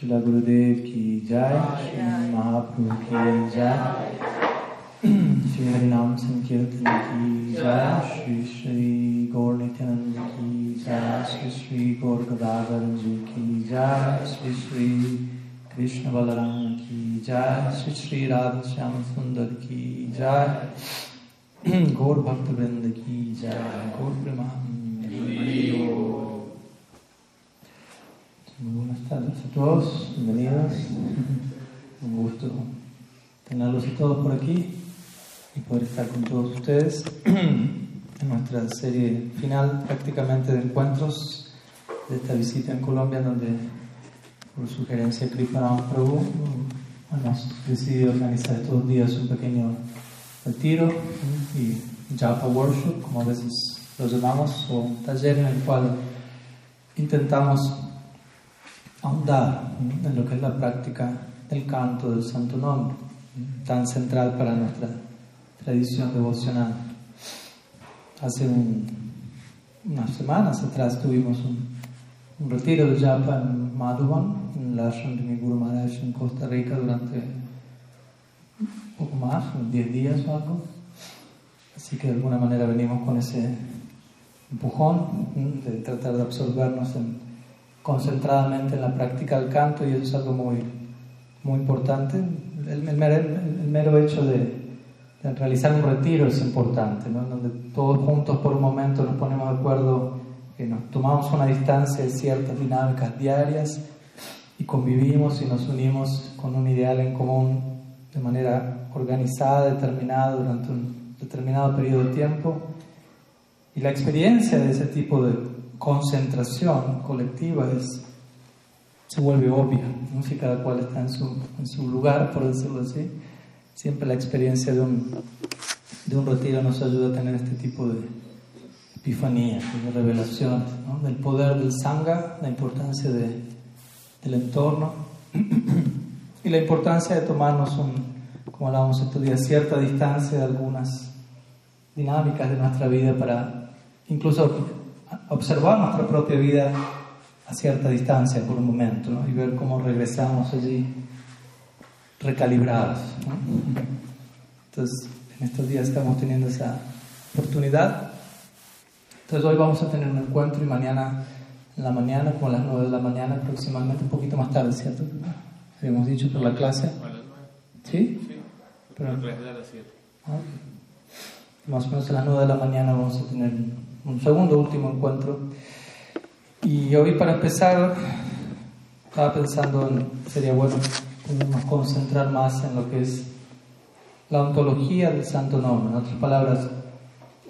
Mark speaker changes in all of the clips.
Speaker 1: श्री गुरुदेव की जय श्री महाप्रभु की जय। श्री हरिनाम संकीर्तन की जय, श्री श्री गौर नित्यानंद की जय, श्री श्री गौर गदागर जी की जय, श्री श्री कृष्ण बलराम की जय, श्री श्री राधा श्याम सुंदर की जय। गौर भक्त वृंद की जय, गौर प्रेमान Muy buenas tardes a todos, bienvenidos. Un gusto tenerlos a todos por aquí y poder estar con todos ustedes en nuestra serie final prácticamente de encuentros de esta visita en Colombia donde por sugerencia de Kriparam Prabhu hemos decidido organizar estos días un pequeño retiro y Japa Workshop, como a veces lo llamamos, o un taller en el cual intentamos ahondar en lo que es la práctica del canto del Santo Nombre, tan central para nuestra tradición devocional. Hace unas semanas atrás tuvimos un, retiro de japa en Madhuban, en la ashram de Guru Maharaj en Costa Rica durante un poco más, unos 10 días o algo. Así que de alguna manera venimos con ese empujón de tratar de absorbernos en concentradamente en la práctica del canto y eso es algo muy, muy importante. El, el, mero, hecho de, realizar un retiro es importante, ¿no? donde todos juntos por un momento nos ponemos de acuerdo, que nos tomamos una distancia de ciertas dinámicas diarias y convivimos y nos unimos con un ideal en común de manera organizada, determinada durante un determinado periodo de tiempo. Y la experiencia de ese tipo de concentración colectiva es, se vuelve obvia, ¿no? si cada cual está en su, en su, lugar, por decirlo así. Siempre la experiencia de un, de un retiro nos ayuda a tener este tipo de epifanías, de revelaciones, ¿no? del poder del sangha, la importancia de, del entorno y la importancia de tomarnos, un, como hablábamos estos días, cierta distancia de algunas dinámicas de nuestra vida para incluso observar nuestra propia vida a cierta distancia por un momento y ver cómo regresamos allí recalibrados. Entonces, en estos días estamos teniendo esa oportunidad. Entonces, hoy vamos a tener un encuentro y mañana en la mañana, como a las 9 de la mañana aproximadamente, un poquito más tarde, ¿cierto? Habíamos dicho por la clase. ¿Sí? Sí. Pero, ah, Más o menos a las 9 de la mañana vamos a tener un segundo último encuentro. Y hoy para empezar, estaba pensando en, sería bueno concentrar más en lo que es la ontología del santo nombre, en otras palabras,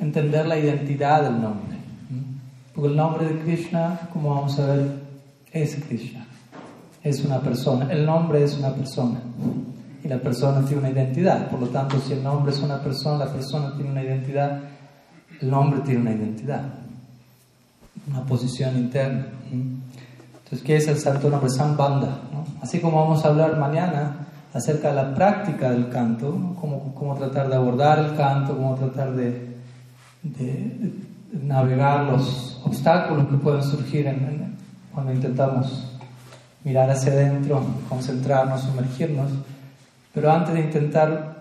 Speaker 1: entender la identidad del nombre. Porque el nombre de Krishna, como vamos a ver, es Krishna, es una persona, el nombre es una persona y la persona tiene una identidad, por lo tanto si el nombre es una persona, la persona tiene una identidad, el nombre tiene una identidad, una posición interna. Entonces, ¿qué es el santo nombre? Sambanda. Así como vamos a hablar mañana acerca de la práctica del canto, cómo, cómo, tratar de abordar el canto, cómo tratar de, de, navegar los obstáculos que pueden surgir cuando intentamos mirar hacia adentro, concentrarnos, sumergirnos. Pero antes de intentar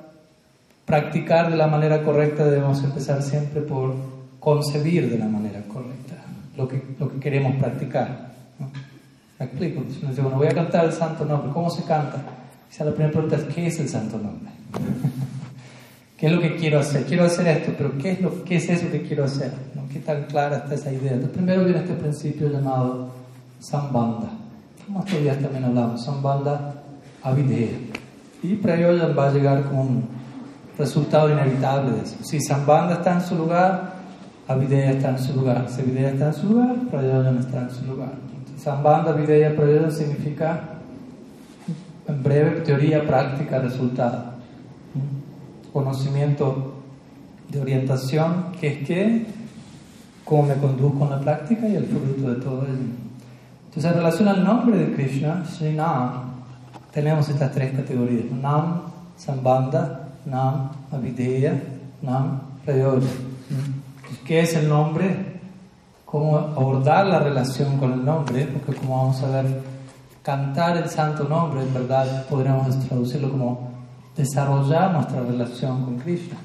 Speaker 1: practicar de la manera correcta debemos empezar siempre por concebir de la manera correcta lo que, lo que queremos practicar. ¿Me explico? Si uno dice, bueno, voy a cantar el santo nombre, ¿cómo se canta? la primera pregunta es, ¿qué es el santo nombre? ¿Qué es lo que quiero hacer? Quiero hacer esto, pero ¿qué es, lo, qué es eso que quiero hacer? ¿No? ¿Qué tan clara está esa idea? Entonces, primero viene este principio llamado Sambanda. Como estos días también hablamos, Sambanda Avidea. Y Prayojan va a llegar con resultado inevitable de eso. Si Sambanda está en su lugar, Avideya está en su lugar. Si Avideya está en su lugar, Prayojan está en su lugar. Sambanda, Avideya, Prayojan significa, en breve, teoría, práctica, resultado. Conocimiento de orientación, que es que, cómo me conduzco en la práctica y el fruto de todo ello. Entonces, en relación al nombre de Krishna, Nam tenemos estas tres categorías: Nam, Sambanda Nam, Avideya, Nam, Prayoja. ¿Qué es el nombre? ¿Cómo abordar la relación con el nombre? Porque como vamos a ver, cantar el santo nombre, en verdad podríamos traducirlo como desarrollar nuestra relación con Krishna,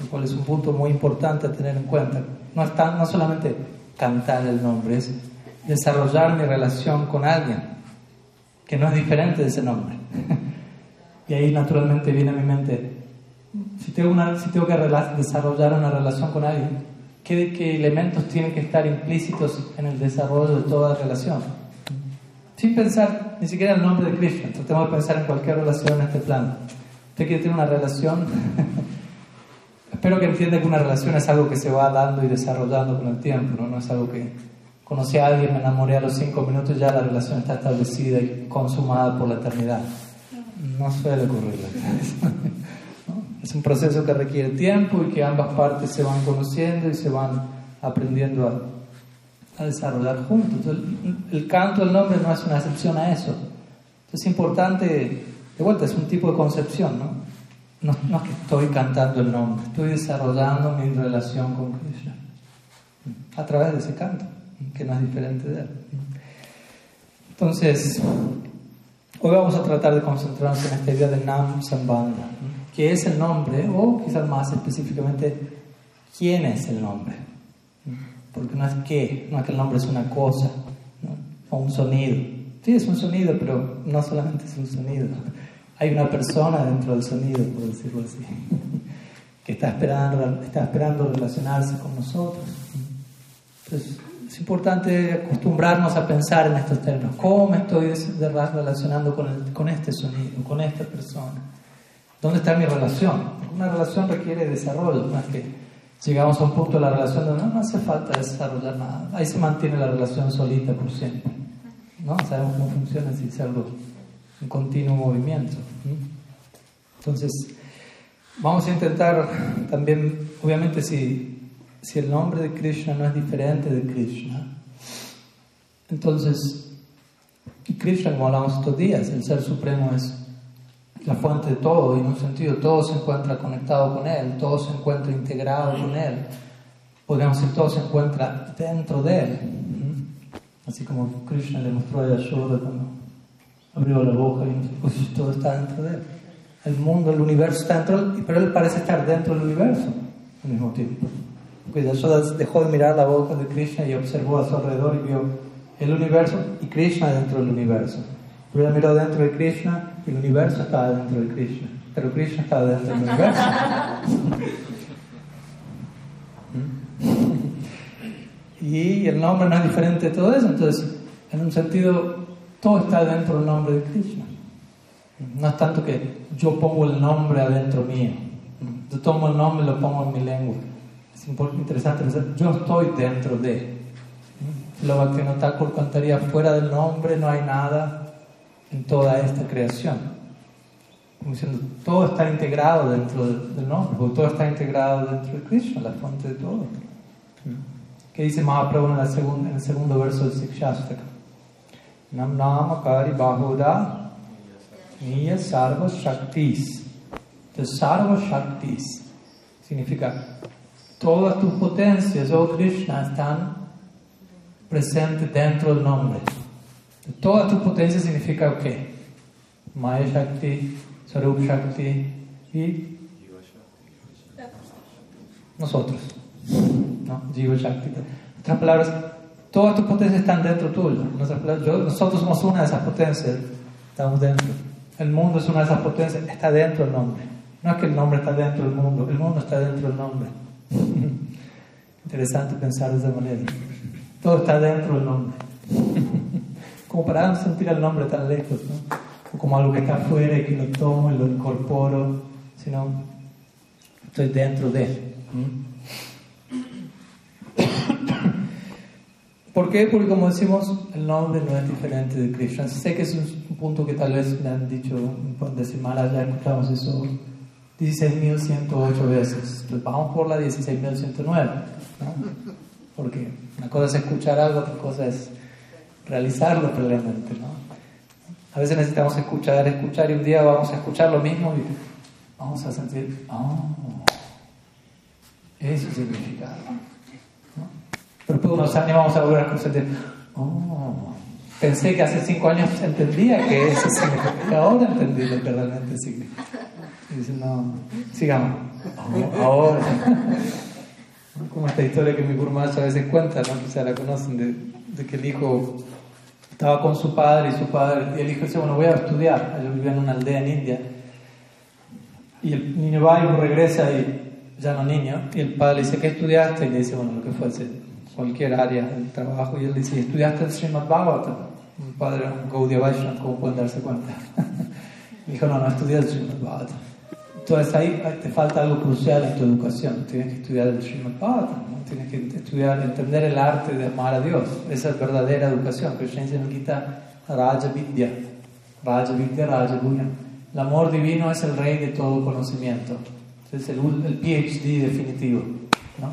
Speaker 1: el cual es un punto muy importante a tener en cuenta. No, es no solamente cantar el nombre, es desarrollar mi relación con alguien, que no es diferente de ese nombre. y ahí naturalmente viene a mi mente, si tengo, una, que desarrollar una relación con alguien, ¿qué, ¿qué elementos tienen que estar implícitos en el desarrollo de toda relación? Sin pensar ni siquiera en el nombre de Krishna. Tratemos de pensar en cualquier relación en este plano. Usted quiere tener una relación. Espero que entienda que una relación es algo que se va dando y desarrollando con el tiempo, ¿no? No es algo que conocí a alguien, me enamoré a los cinco minutos, ya la relación está establecida y consumada por la eternidad. No suele ocurrir. Es un proceso que requiere tiempo y que ambas partes se van conociendo y se van aprendiendo a desarrollar juntos. el, canto del nombre no es una excepción a eso. Entonces es importante, de vuelta, es un tipo de concepción, ¿no? No, no es que estoy cantando el nombre, estoy desarrollando mi relación con Krishna a través de ese canto, que no es diferente de él. Entonces, hoy vamos a tratar de concentrarnos en esta idea de Nam Sambandha, que es el nombre, o quizás más específicamente, quién es el nombre porque no es que, no es que el nombre es una cosa o un sonido. Sí, es un sonido, pero no solamente es un sonido. Hay una persona dentro del sonido, por decirlo así, que está esperando, está esperando relacionarse con nosotros. Entonces, es importante acostumbrarnos a pensar en estos términos. ¿Cómo me estoy relacionando con, este sonido, con esta persona? ¿Dónde está mi relación? Una relación requiere desarrollo, más que llegamos a un punto de la relación donde no, hace falta desarrollar nada. Ahí se mantiene la relación solita por siempre. ¿no? Sabemos cómo funciona si es algo, un continuo movimiento. Entonces, vamos a intentar también, obviamente, si, si el nombre de Krishna no es diferente de Krishna, entonces, Krishna, como hablamos estos días, el Ser Supremo es la fuente de todo y en un sentido todo se encuentra conectado con Él, todo se encuentra integrado con Él. Podríamos decir, todo se encuentra dentro de Él. Así como Krishna le mostró a Yashoda cuando abrió la boca y pues, todo está dentro de Él. El mundo, el universo está dentro, pero Él parece estar dentro del universo al mismo tiempo. Yashoda dejó de mirar la boca de Krishna y observó a su alrededor y vio el universo y Krishna dentro del universo. Pero miró dentro de Krishna el universo estaba dentro de Krishna, pero Krishna estaba dentro del universo. y el nombre no es diferente de todo eso, entonces, en un sentido, todo está dentro del nombre de Krishna. No es tanto que yo pongo el nombre adentro mío. Yo tomo el nombre y lo pongo en mi lengua. Es interesante yo estoy dentro de. Lo que no está cantaría fuera del nombre, no hay nada en toda esta creación. Como diciendo, todo está integrado dentro del nombre, porque todo está integrado dentro de Krishna, la fuente de todo. ¿Qué dice Mahaprabhu en, la segunda, en el segundo verso del Sikshastaka? Nam Nama Kari Bahuda Niya Sarva Shaktis. Entonces, Sarva Shaktis significa todas tus potencias, oh Krishna, están presentes dentro del nombre. Toda tu potencia significa qué? Maya Shakti, Sarup Shakti y nosotros. ¿no? Jiva Shakti. En otras palabras, todas tus potencias están dentro tuyo. nosotros somos una de esas potencias, estamos dentro. El mundo es una de esas potencias, está dentro del nombre. No es que el nombre está dentro del mundo, el mundo está dentro del nombre. Interesante pensar de esa manera. Todo está dentro del nombre como para sentir el nombre tan lejos, ¿no? O como algo que está afuera y que lo tomo y lo incorporo, sino estoy dentro de él. ¿Por qué? Porque como decimos, el nombre no es diferente de Krishna. Sé que es un punto que tal vez me han dicho un decimal, ya escuchamos eso 16.108 veces. Pues vamos por la 16.109, ¿no? Porque una cosa es escuchar algo, otra cosa es realizarlo plenamente. ¿no? A veces necesitamos escuchar, escuchar y un día vamos a escuchar lo mismo y vamos a sentir, oh, ese significado. ¿no? Pero después unos años vamos a volver a sentir, oh, pensé que hace cinco años entendía que eso significa. Ahora entendí lo que realmente significa. Y dice, no, sigamos. Ahora. Como esta historia que mi Gurmacha a veces cuenta, ¿no? Quizá la conocen, de, de, que el hijo estaba con su padre y su padre, y el hijo dice, bueno, voy a estudiar. Yo vivía en una aldea en India. Y el niño va y regresa y ya no niño. Y el padre le dice, ¿qué estudiaste? Y le dice, bueno, lo que fuese, cualquier área del trabajo. Y él dice, ¿estudiaste el Srimad Bhagavatam? Un padre Gaudiya Vaishnava, como pueden darse cuenta. dijo, no, no estudié el Srimad Bhagavatam. Entonces ahí te falta algo crucial en tu educación. Tienes que estudiar el Srimad Bhagavatam, tienes que estudiar, entender el arte de amar a Dios. Esa es verdadera educación. Krishna dice en Gita, Raja Vidya. Raja Vidya, Raja. El amor divino es el rey de todo conocimiento. Es el, el PhD definitivo. ¿no?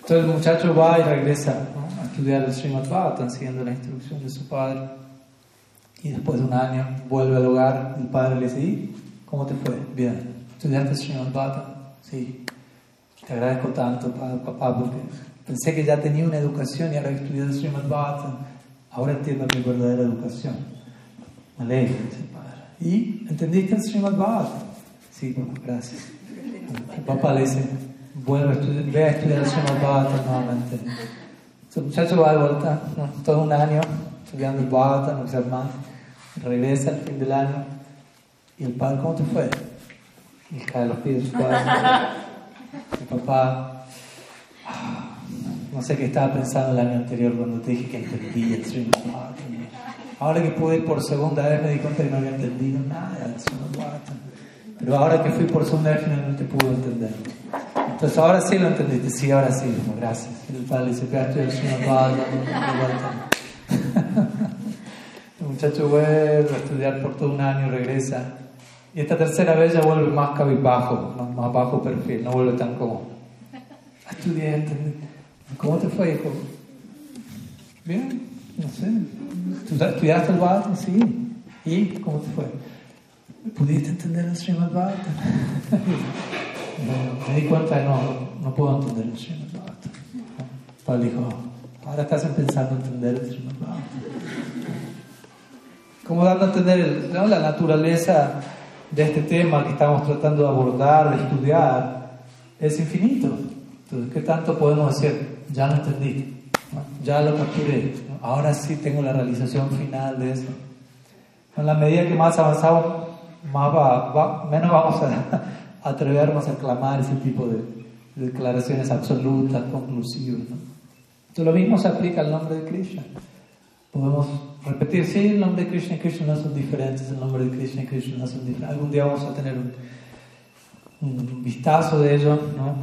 Speaker 1: Entonces el muchacho va y regresa a estudiar el Srimad Bhagavatam siguiendo la instrucción de su padre. Y después de un año vuelve al hogar. El padre le dice, ¿Cómo te fue? Bien. ¿Estudiaste Srimad Bhagavatam? Sí. Te agradezco tanto, papá, porque pensé que ya tenía una educación y ahora he estudiado Srimad Bhagavatam. Ahora entiendo mi verdadera educación. Me alegro, padre. ¿Y entendiste el Srimad Bhagavatam? Sí, papá, gracias. El papá le dice, vuelve a estudiar, ve a estudiar el Srimad Bhagavatam nuevamente. El muchacho va de vuelta, todo un año estudiando el Bhagavatam, no más. Regresa al fin del año y el padre, ¿cómo te fue? Y cae los pies de su padre. El papá, no sé qué estaba pensando el año anterior cuando te dije que entendí el Srimad Ahora que pude ir por segunda vez me di cuenta que no había entendido nada del Srimad Pero ahora que fui por segunda vez finalmente pude entender. Entonces ahora sí lo entendiste, sí, ahora sí, gracias. El padre dice, estoy el Srimad El muchacho vuelve a estudiar por todo un año, regresa y esta tercera vez ya vuelve más cabizbajo, más, bajo perfil, no vuelve tan como. Estudié, ¿Cómo te fue, hijo? Bien, no sé. ¿Estudiaste el Bhagavatam? Sí. ¿Y cómo te fue? ¿Pudiste entender el Srimad Bhagavatam? me di cuenta que no, no puedo entender el Srimad Bhagavatam. Pablo dijo, ahora estás pensando en entender el Srimad Bhagavatam. Como dando a entender la naturaleza de este tema que estamos tratando de abordar, de estudiar, es infinito. Entonces, ¿qué tanto podemos decir? Ya lo entendí, ya lo capturé, ahora sí tengo la realización final de eso. En la medida que más avanzamos, más va, menos vamos a, atrevernos a clamar ese tipo de, declaraciones absolutas, conclusivas. Entonces, lo mismo se aplica al nombre de Krishna. Podemos repetir, sí, el nombre de Krishna y Krishna son diferentes, el nombre de Krishna y Krishna son diferentes. Algún día vamos a tener un, vistazo de ello, ¿no?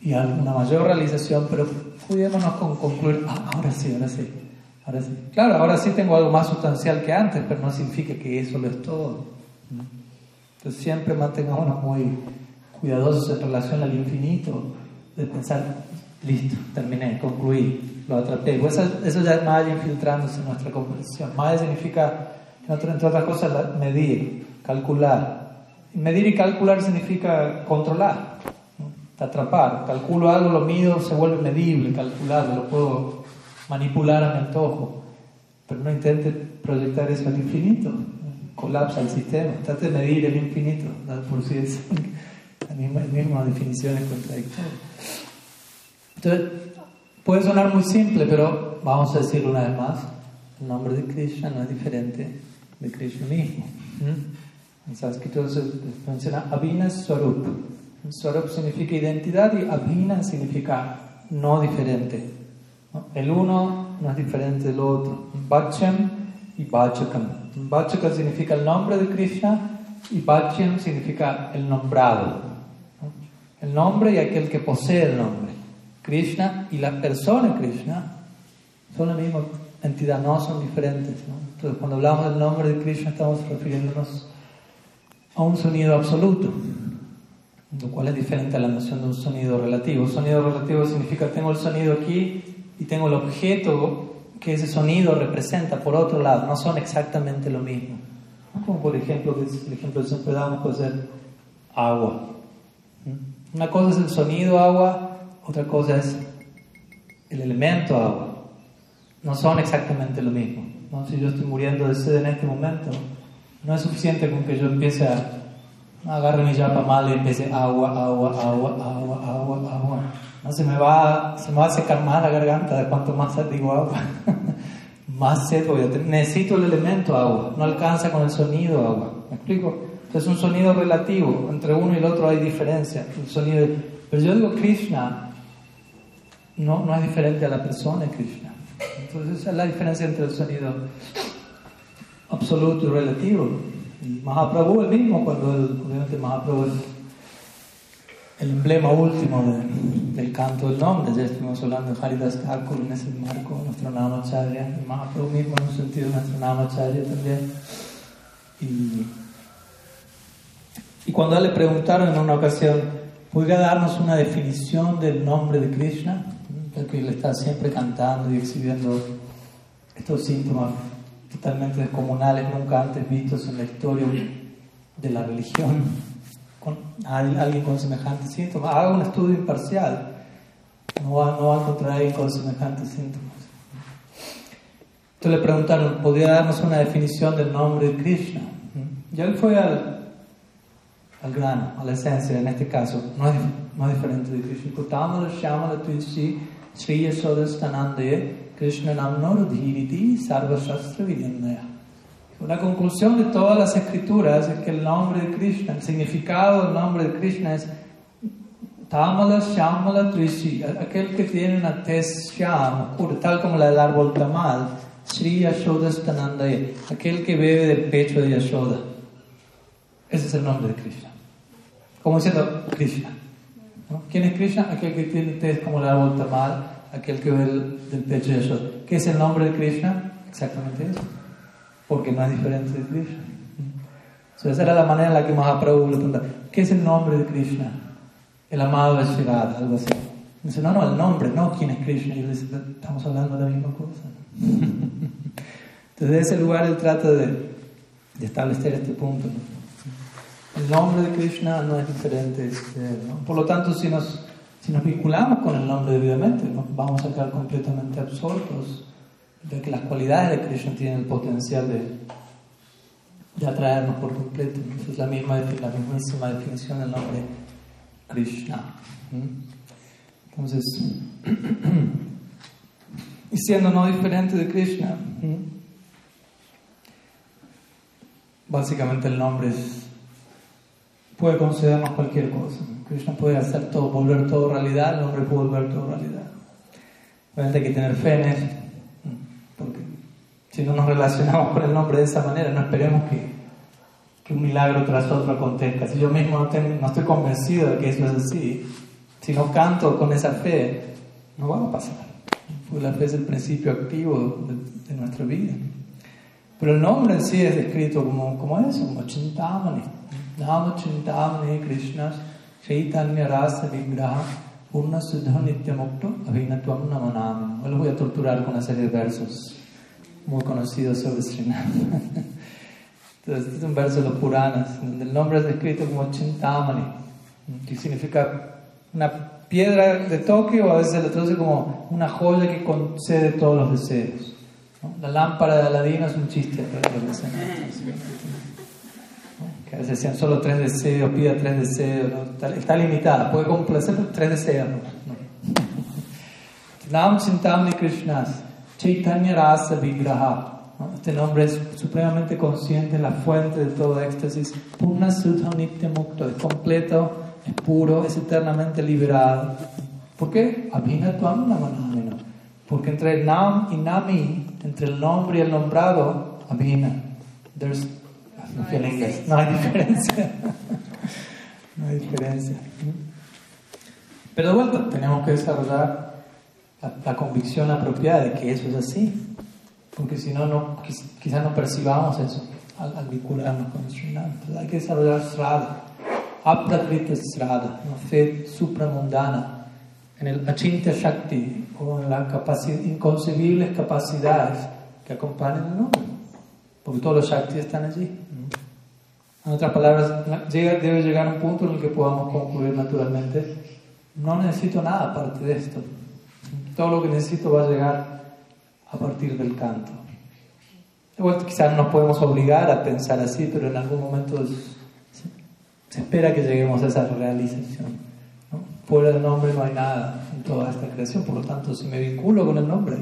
Speaker 1: Y alguna mayor realización, pero pudiéndonos con concluir, ah, ahora sí, ahora sí, ahora sí. Claro, ahora sí tengo algo más sustancial que antes, pero no significa que eso lo es todo. Entonces siempre mantengámonos muy cuidadosos en relación al infinito, de pensar, listo, terminé, concluí, lo atrapé. Pues eso, ya es Maya infiltrándose en nuestra conversación. Maya significa, entre otras cosas, medir, calcular. Medir y calcular significa controlar, atrapar. Calculo algo, lo mido, se vuelve medible, calculable, lo puedo manipular a mi antojo. Pero no intente proyectar eso al infinito, colapsa el sistema. Trate de medir el infinito, por si es la misma, la misma definición es contradictoria. Entonces, Puede sonar muy simple, pero vamos a decirlo una vez más. El nombre de Krishna no es diferente de Krishna mismo. ¿Mm? En sánscrito se menciona Abhina Swarup. Swarup significa identidad y Abhina significa no diferente. El uno no es diferente del otro. Bhachyam y Bhachakam. Bhachaka significa el nombre de Krishna y Bhachyam significa el nombrado. El nombre y aquel que posee el nombre. Krishna y la persona Krishna son la misma entidad, no son diferentes. Entonces, cuando hablamos del nombre de Krishna, estamos refiriéndonos a un sonido absoluto, lo cual es diferente a la noción de un sonido relativo. Sonido relativo significa tengo el sonido aquí y tengo el objeto que ese sonido representa por otro lado, no son exactamente lo mismo. Como por ejemplo, el ejemplo que siempre damos puede ser agua. Una cosa es el sonido agua otra cosa es el elemento agua. no son exactamente lo mismo. ¿no? Si yo estoy muriendo de sed en este momento, no es suficiente con que yo empiece a agarre mi yapa mal y empiece agua, agua, agua, agua, agua, agua. No se me va, se me va a secar más la garganta de cuanto más digo agua. más sed voy a tener. Necesito el elemento agua, no alcanza con el sonido agua. ¿Me explico? Es un sonido relativo, entre uno y el otro hay diferencia. El sonido, pero yo digo Krishna no, no es diferente a la persona de Krishna. Entonces esa es la diferencia entre el sonido absoluto y relativo. Y Mahaprabhu el mismo, cuando el, obviamente Mahaprabhu es el emblema último del canto del nombre, ya estuvimos hablando de Haridas Thakur en ese marco, nuestro Namacharya, y Mahaprabhu mismo en un sentido nuestro Namacharya también. Y, y cuando le preguntaron en una ocasión, ¿podría darnos una definición del nombre de Krishna? Porque él está siempre cantando y exhibiendo estos síntomas totalmente descomunales, nunca antes vistos en la historia de la religión, con alguien con semejantes síntomas. Haga un estudio imparcial, no va, no va a encontrar a alguien con semejantes síntomas. Entonces le preguntaron, ¿podría darnos una definición del nombre de Krishna? Y él fue al, al grano, a la esencia, en este caso, no es, no es diferente de Krishna. Sri Krishna Sarvashastra La conclusión de todas las escrituras es que el nombre de Krishna, el significado del nombre de Krishna es Tamala Shamala Trishi, aquel que tiene una tez sham, tal como la del árbol tamal, Sri Yashodastanandaya, aquel que bebe del pecho de Yashoda. Ese es el nombre de Krishna. Como diciendo Krishna. ¿Quién es Krishna? Aquel que tiene como el árbol tamal, aquel que ve del pecho de Yashoda. ¿Qué es el nombre de Krishna? Exactamente eso. Porque no es diferente de Krishna. esa era la manera en la que Mahaprabhu le preguntaba, ¿qué es el nombre de Krishna? El amado de Shirada, algo así. Dice, no, no, el nombre, no quién es Krishna. Y yo dice, estamos hablando de la misma cosa. Entonces, de ese lugar él trata de establecer este punto. El nombre de Krishna no es diferente de él. Por lo tanto, si nos si nos vinculamos con el nombre debidamente, vamos a quedar completamente absortos de que las cualidades de Krishna tienen el potencial de, de atraernos por completo. es la, misma, la mismísima definición del nombre Krishna. Entonces, y siendo no diferente de Krishna, básicamente el nombre es, puede concedernos cualquier cosa. Krishna puede hacer todo, volver todo realidad, el hombre puede volver todo realidad. Obviamente hay que tener fe en eso, porque si no nos relacionamos con el nombre de esa manera, no esperemos que, que un milagro tras otro acontezca. Si yo mismo no, no, estoy convencido de que eso es así, si no canto con esa fe, no va a pasar. Porque la fe es el principio activo de, nuestra vida. Pero el nombre en sí es descrito como, como eso, como Chintamani. Nama Chintamani Krishna Chaitanya Rasa Vigraha Purna Suddha Nityamukto Abhinatvam Namanam. Los voy a torturar con una serie de versos muy conocidos sobre Srinath. Entonces, este es un verso de los Puranas, donde el nombre es descrito como Chintamani, que significa una piedra de Tokio, o a veces se le traduce como una joya que concede todos los deseos. La lámpara de Aladino es un chiste, que a veces decían solo tres deseos, pida tres deseos, está, limitada, puede complacer tres deseos. Nam Chintamni Krishnas, Chaitanya Rasa Vigraha. Este nombre es supremamente consciente, la fuente de todo éxtasis. Purna Sudha Nitya Mukta, es completo, es puro, es eternamente liberado. ¿Por qué? Abhinatvam Namanamino. Porque entre el Nam y Nami, entre el nombre y el nombrado, Abhina. There's no hay diferencia. no hay diferencia. Pero de vuelta, tenemos que desarrollar la, convicción apropiada de que eso es así. Porque si no, no quizás no percibamos eso al, vincularnos con el Entonces hay que desarrollar Srada, Aprakrita Srada, una fe supramundana, en el Achintya Shakti, o en las inconcebibles capacidades que acompañan el nombre. Porque todos los Shaktis están allí. En otras palabras, debe llegar un punto en el que podamos concluir naturalmente, no necesito nada aparte de esto. Todo lo que necesito va a llegar a partir del canto. Quizás no nos podemos obligar a pensar así, pero en algún momento se, espera que lleguemos a esa realización. Fuera del nombre no hay nada en toda esta creación, por lo tanto, si me vinculo con el nombre,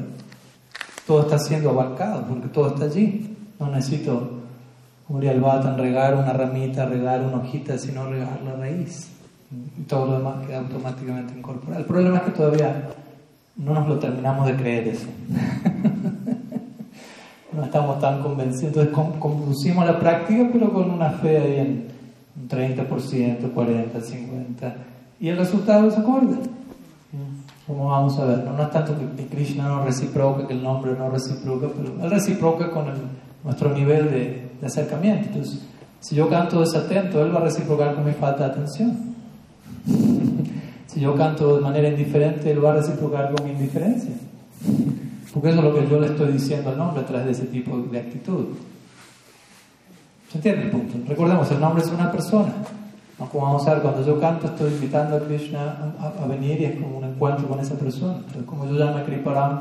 Speaker 1: todo está siendo abarcado, porque todo está allí. No necesito, el Batan, regar una ramita, regar una hojita, sino regar la raíz. Y todo lo demás queda automáticamente incorporado. El problema es que todavía no nos lo terminamos de creer eso. no estamos tan convencidos. Entonces conducimos la práctica, pero con una fe ahí en un 30%, 40%, 50%. Y el resultado se acuerda. Como vamos a ver, no, es tanto que Krishna no reciproca, que el nombre no reciproca, pero él reciproca con nuestro nivel de, de acercamiento. Entonces, si yo canto desatento, él va a reciprocar con mi falta de atención. Si yo canto de manera indiferente, él va a reciprocar con mi indiferencia. Porque eso es lo que yo le estoy diciendo al nombre a través de ese tipo de actitud. ¿Se entiende el punto? Recordemos, el nombre es una persona. Como vamos a ver, cuando yo canto estoy invitando a Krishna a, venir y es como un encuentro con esa persona. Entonces, como yo llamo a Kriparam,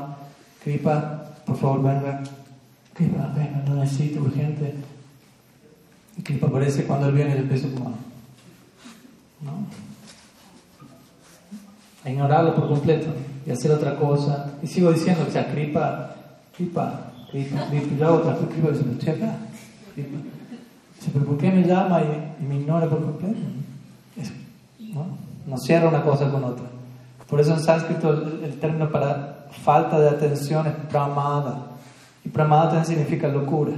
Speaker 1: Kripa, por favor venga. No necesito urgente. Y Kripa aparece cuando él viene y le empiezo como... ¿no? a ignorarlo por completo y hacer otra cosa. Y sigo diciendo que sea cripa, cripa, cripa, cripa, y otra cripa, y dice, estoy acá. Cripa. Pero ¿por qué me llama y, me ignora por completo? ¿no? no cierra una cosa con otra. Por eso en sánscrito el, término para falta de atención es pramada. Y pramada significa locura.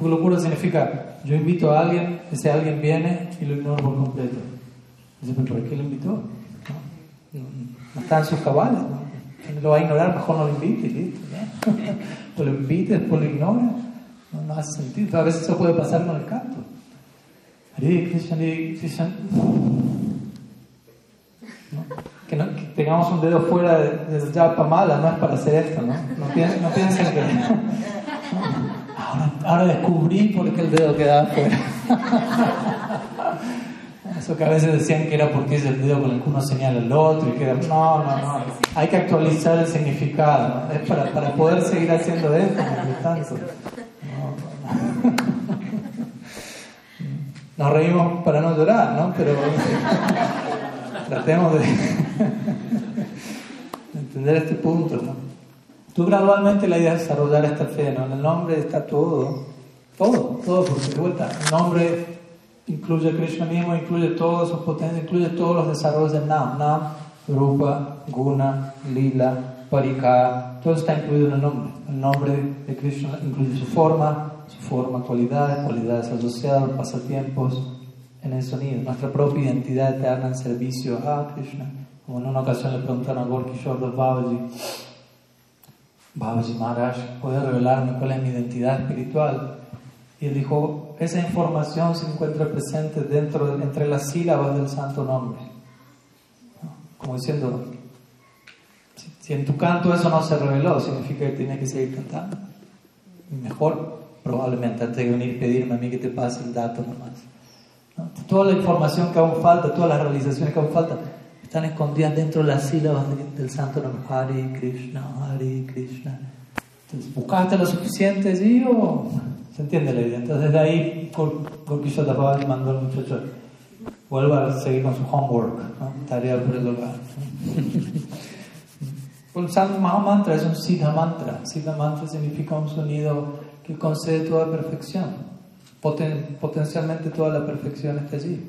Speaker 1: locura significa, yo invito a alguien, ese alguien viene y lo ignoro por completo. Dice, pero ¿por qué lo invitó? no está en sus cabales, ¿no? lo va a ignorar, mejor no lo invite, listo, o lo invite, después lo ignora, no, no, hace sentido. A veces eso puede pasar con el canto. Que, no, que, tengamos un dedo fuera de, de japa mala, no es para hacer esto, ¿no? No, piensen, no piensen que. Ahora, ahora descubrí por qué el dedo quedaba fuera. Eso que a veces decían que era porque es el dedo con el que uno señala al otro y que era, no, no, no, hay que actualizar el significado, es para, para poder seguir haciendo esto, tanto. Nos reímos para no llorar, ¿no? Pero tratemos de entender este punto, ¿no? Tú gradualmente la idea es desarrollar esta fe, ¿no? En el nombre está todo, todo, todo, porque de vuelta, el nombre incluye Krishna mismo, incluye todas sus potencias, incluye todos los desarrollos del Nam, Nam, Rupa, Guna, Lila, Parika, todo está incluido en el nombre. El nombre de Krishna incluye su forma, su forma, cualidades, cualidades asociadas, pasatiempos en el sonido, nuestra propia identidad eterna en servicio a Krishna. Como en una ocasión le preguntaron a Gorkishore de Babaji, Babaji Maharaj, ¿puede revelarme cuál es mi identidad espiritual? Y él dijo, esa información se encuentra presente dentro, entre las sílabas del santo nombre. Como diciendo, si, en tu canto eso no se reveló, significa que tienes que seguir cantando. mejor, probablemente, antes de venir pedirme a mí que te pase el dato nomás. Toda la información que aún falta, todas las realizaciones que aún faltan, están escondidas dentro de las sílabas del santo nombre. Hari Krishna, Hari Krishna. Entonces, ¿buscaste lo suficiente allí o ¿Se entiende la idea? Entonces desde ahí Gorkisho le mandó al muchacho vuelva a seguir con su homework, ¿no? tarea por el hogar. el Santo Mahamantra es un Siddha Mantra. Siddha Mantra significa un sonido que concede toda perfección. Potencialmente toda la perfección está allí.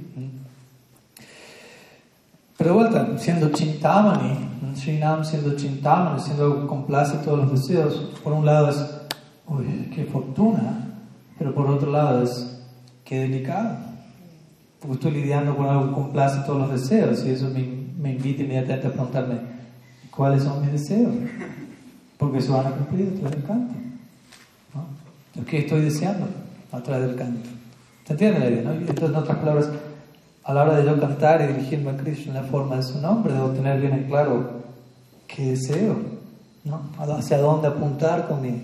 Speaker 1: Pero de vuelta, siendo Chintamani, Srinam siendo Chintamani, siendo complace todos los deseos, por un lado es, uy, qué fortuna, pero por otro lado es, qué delicado. Porque estoy lidiando con algo que complace todos los deseos y eso me, me invita inmediatamente a preguntarme, ¿cuáles son mis deseos? Porque se van a cumplir través del canto. ¿no? ¿Qué estoy deseando a través del canto? ¿Se entiende la idea? Entonces, en otras palabras, a la hora de yo cantar y dirigirme a Krishna en la forma de su nombre, debo tener bien en claro qué deseo, ¿no? hacia dónde apuntar con mi,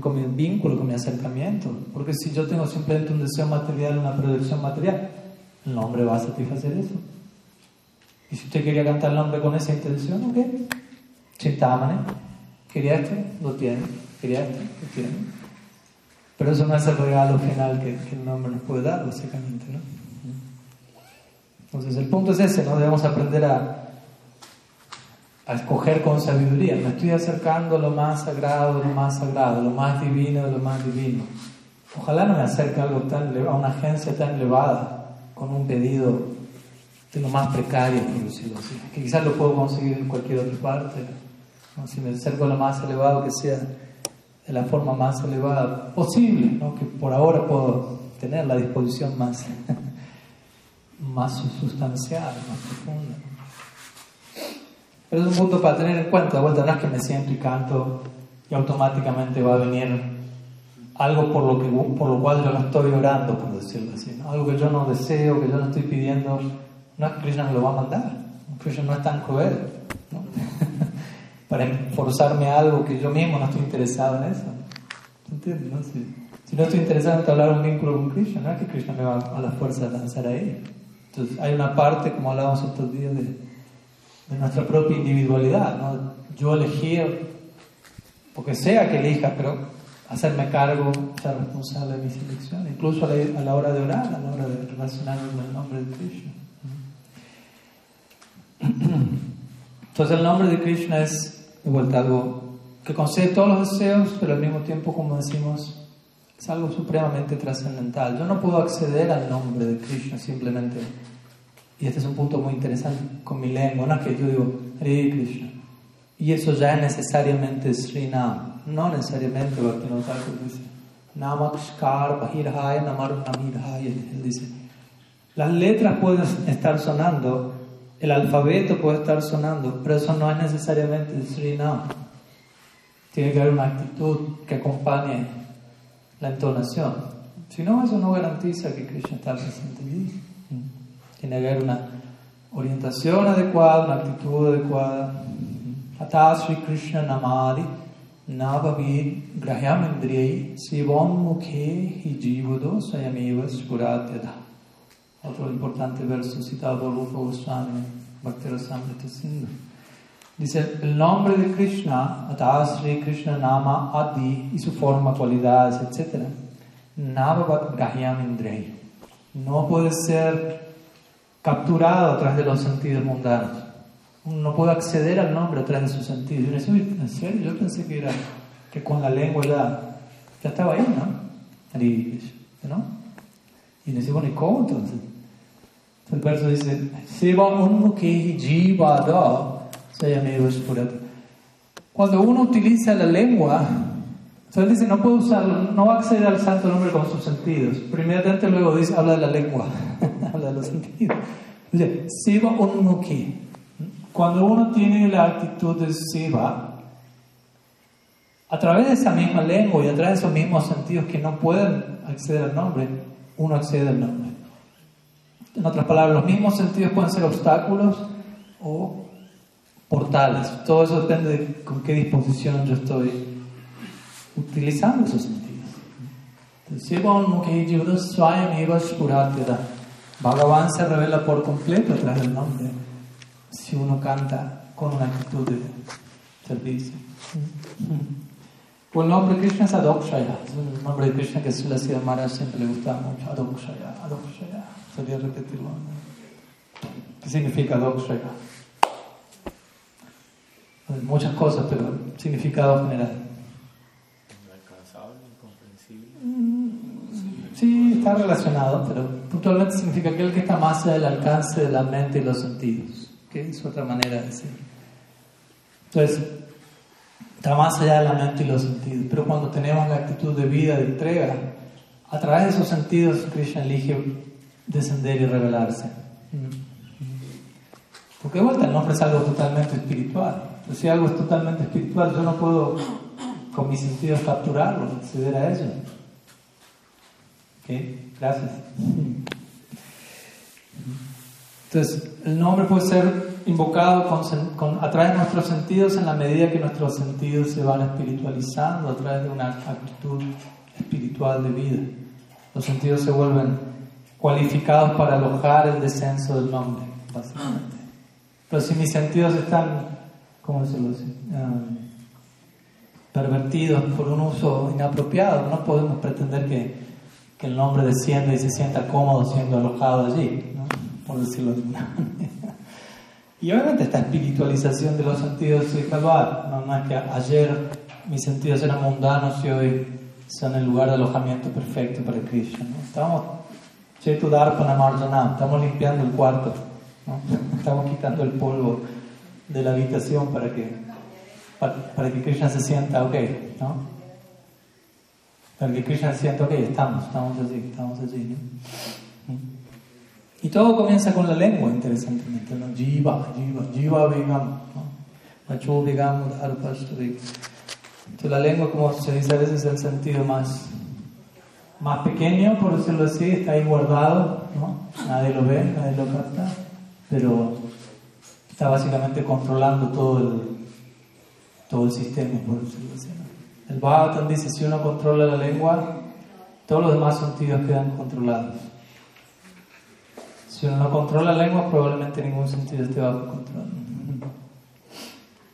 Speaker 1: con mi, vínculo, con mi acercamiento. Porque si yo tengo simplemente un deseo material, una proyección material, el nombre va a satisfacer eso. Y si usted quería cantar el nombre con esa intención, ok. Chintamani, quería esto, lo tiene, quería esto, lo tiene. Pero eso no es el regalo final que, el nombre nos puede dar, básicamente, ¿no? Entonces el punto es ese, ¿no? Debemos aprender a, a escoger con sabiduría. Me estoy acercando a lo más sagrado, lo más sagrado, lo más divino, lo más divino. Ojalá no me acerque a, algo tan, a una agencia tan elevada con un pedido de lo más precario, por decirlo así. Que quizás lo puedo conseguir en cualquier otra parte. Si me acerco a lo más elevado, que sea de la forma más elevada posible, ¿no? que por ahora puedo tener la disposición más más sustancial, más profunda. Pero es un punto para tener en cuenta. De vuelta, no es que me siento y canto y automáticamente va a venir algo por lo, que, por lo cual yo no estoy orando, por decirlo así. Algo que yo no deseo, que yo no estoy pidiendo. No es Krishna me lo va a mandar. Krishna no es tan cruel. ¿no? para forzarme a algo que yo mismo no estoy interesado en eso. ¿Entiendes? No? Si, si, no estoy interesado en hablar un vínculo con Krishna, no es que Krishna me va a la fuerza a lanzar ahí. Entonces hay una parte, como hablábamos estos días, de, de nuestra propia individualidad. ¿no? Yo elegí, porque sea que elija, pero hacerme cargo, ser responsable de mis elecciones, incluso a la, a la, hora de orar, a la hora de relacionarme con el nombre de Krishna. Entonces el nombre de Krishna es vuelta algo que concede todos los deseos, pero al mismo tiempo, como decimos, es algo supremamente trascendental. Yo no puedo acceder al nombre de Krishna simplemente, y este es un punto muy interesante con mi lengua, no es que yo digo Hare Krishna, y eso ya es necesariamente Srinam, no necesariamente Bhaktivinoda Thakur dice Namakshkar Bahirhaya Namar Namirhaya, él dice, las letras pueden estar sonando, el alfabeto puede estar sonando, pero eso no es necesariamente Srinam. Tiene que haber una actitud que acompañe la entonación. Si no, eso no garantiza que Krishna está presente allí. Tiene que haber una orientación adecuada, una actitud adecuada. Ata Sri Krishna Namadi Navavid Grahyamendriyai Sivam Mukhe Hijivado Sayameva Spuratyada. Otro importante verso citado por Rupa Goswami, Bhaktirasamrita Sindhu. Dice, el nombre de Krishna, Sri Krishna Nama Adi y su forma, cualidades, etc. Navavat Gahyam Indrei. No puede ser capturado a través de los sentidos mundanos. no puede acceder al nombre a través de sus sentidos. Yo ¿en serio? Yo pensé que era que con la lengua ya, ya estaba ahí, ¿no? ¿no? Y dice, bueno, ¿y cómo entonces? El verso dice, Seva unmukhi jivada cuando uno utiliza la lengua, entonces dice, no puede usarlo, no va a acceder al santo nombre con sus sentidos. Pero luego dice, habla de la lengua, habla de los sentidos. Dice, Siva Unmukhi. Cuando uno tiene la actitud de Siva, a través de esa misma lengua y a través de esos mismos sentidos que no pueden acceder al nombre, uno accede al nombre. En otras palabras, los mismos sentidos pueden ser obstáculos o portales. Todo eso depende de con qué disposición yo estoy utilizando esos sentidos. Bhagavan se revela por completo a través del nombre si uno canta con una actitud de servicio. Pues el nombre de Krishna es Adokshaya, es el nombre de Krishna que Sula Maharaj siempre le gustaba mucho. Adokshaya, Adokshaya. Sería repetirlo. ¿Qué significa Adokshaya? muchas cosas, pero significado general.
Speaker 2: Inalcanzable, incomprensible.
Speaker 1: Mm, sí, está relacionado, pero puntualmente significa aquel que está más allá del alcance de la mente y los sentidos, que es otra manera de decir. Entonces, está más allá de la mente y los sentidos, pero cuando tenemos la actitud de vida, de entrega, a través de esos sentidos, Krishna elige descender y revelarse. Porque de vuelta el nombre es algo totalmente espiritual. Si algo es totalmente espiritual, yo no puedo con mis sentidos capturarlo, acceder a ello. ¿Ok? Gracias. Entonces, el nombre puede ser invocado con, a través de nuestros sentidos en la medida que nuestros sentidos se van espiritualizando, a través de una actitud espiritual de vida. Los sentidos se vuelven cualificados para alojar el descenso del nombre, básicamente. Pero si mis sentidos están ¿cómo decirlo así? Um, pervertidos por un uso inapropiado. No podemos pretender que, que el nombre descienda y se sienta cómodo siendo alojado allí, ¿no? por decirlo de alguna manera. Y obviamente esta espiritualización de los sentidos es cabal, ¿no? es que ayer mis sentidos eran mundanos y hoy son el lugar de alojamiento perfecto para Krishna. ¿no? Estamos, estamos limpiando el cuarto, ¿no? estamos quitando el polvo de la habitación para que para, que Krishna se sienta ok, ¿no? Para que Krishna se sienta ok, estamos, estamos allí, estamos allí, ¿no? Y todo comienza con la lengua, interesantemente, ¿no? Jiva, jiva, jiva vigam, ¿no? Vigam Entonces la lengua, como se dice a veces, es el sentido más, más pequeño, por decirlo así, está ahí guardado, ¿no? Nadie lo ve, nadie lo capta, pero está básicamente controlando todo el, todo el sistema, por decirlo así. El Bhagavatam dice, si uno controla la lengua, todos los demás sentidos quedan controlados. Si uno no controla la lengua, probablemente ningún sentido esté bajo control.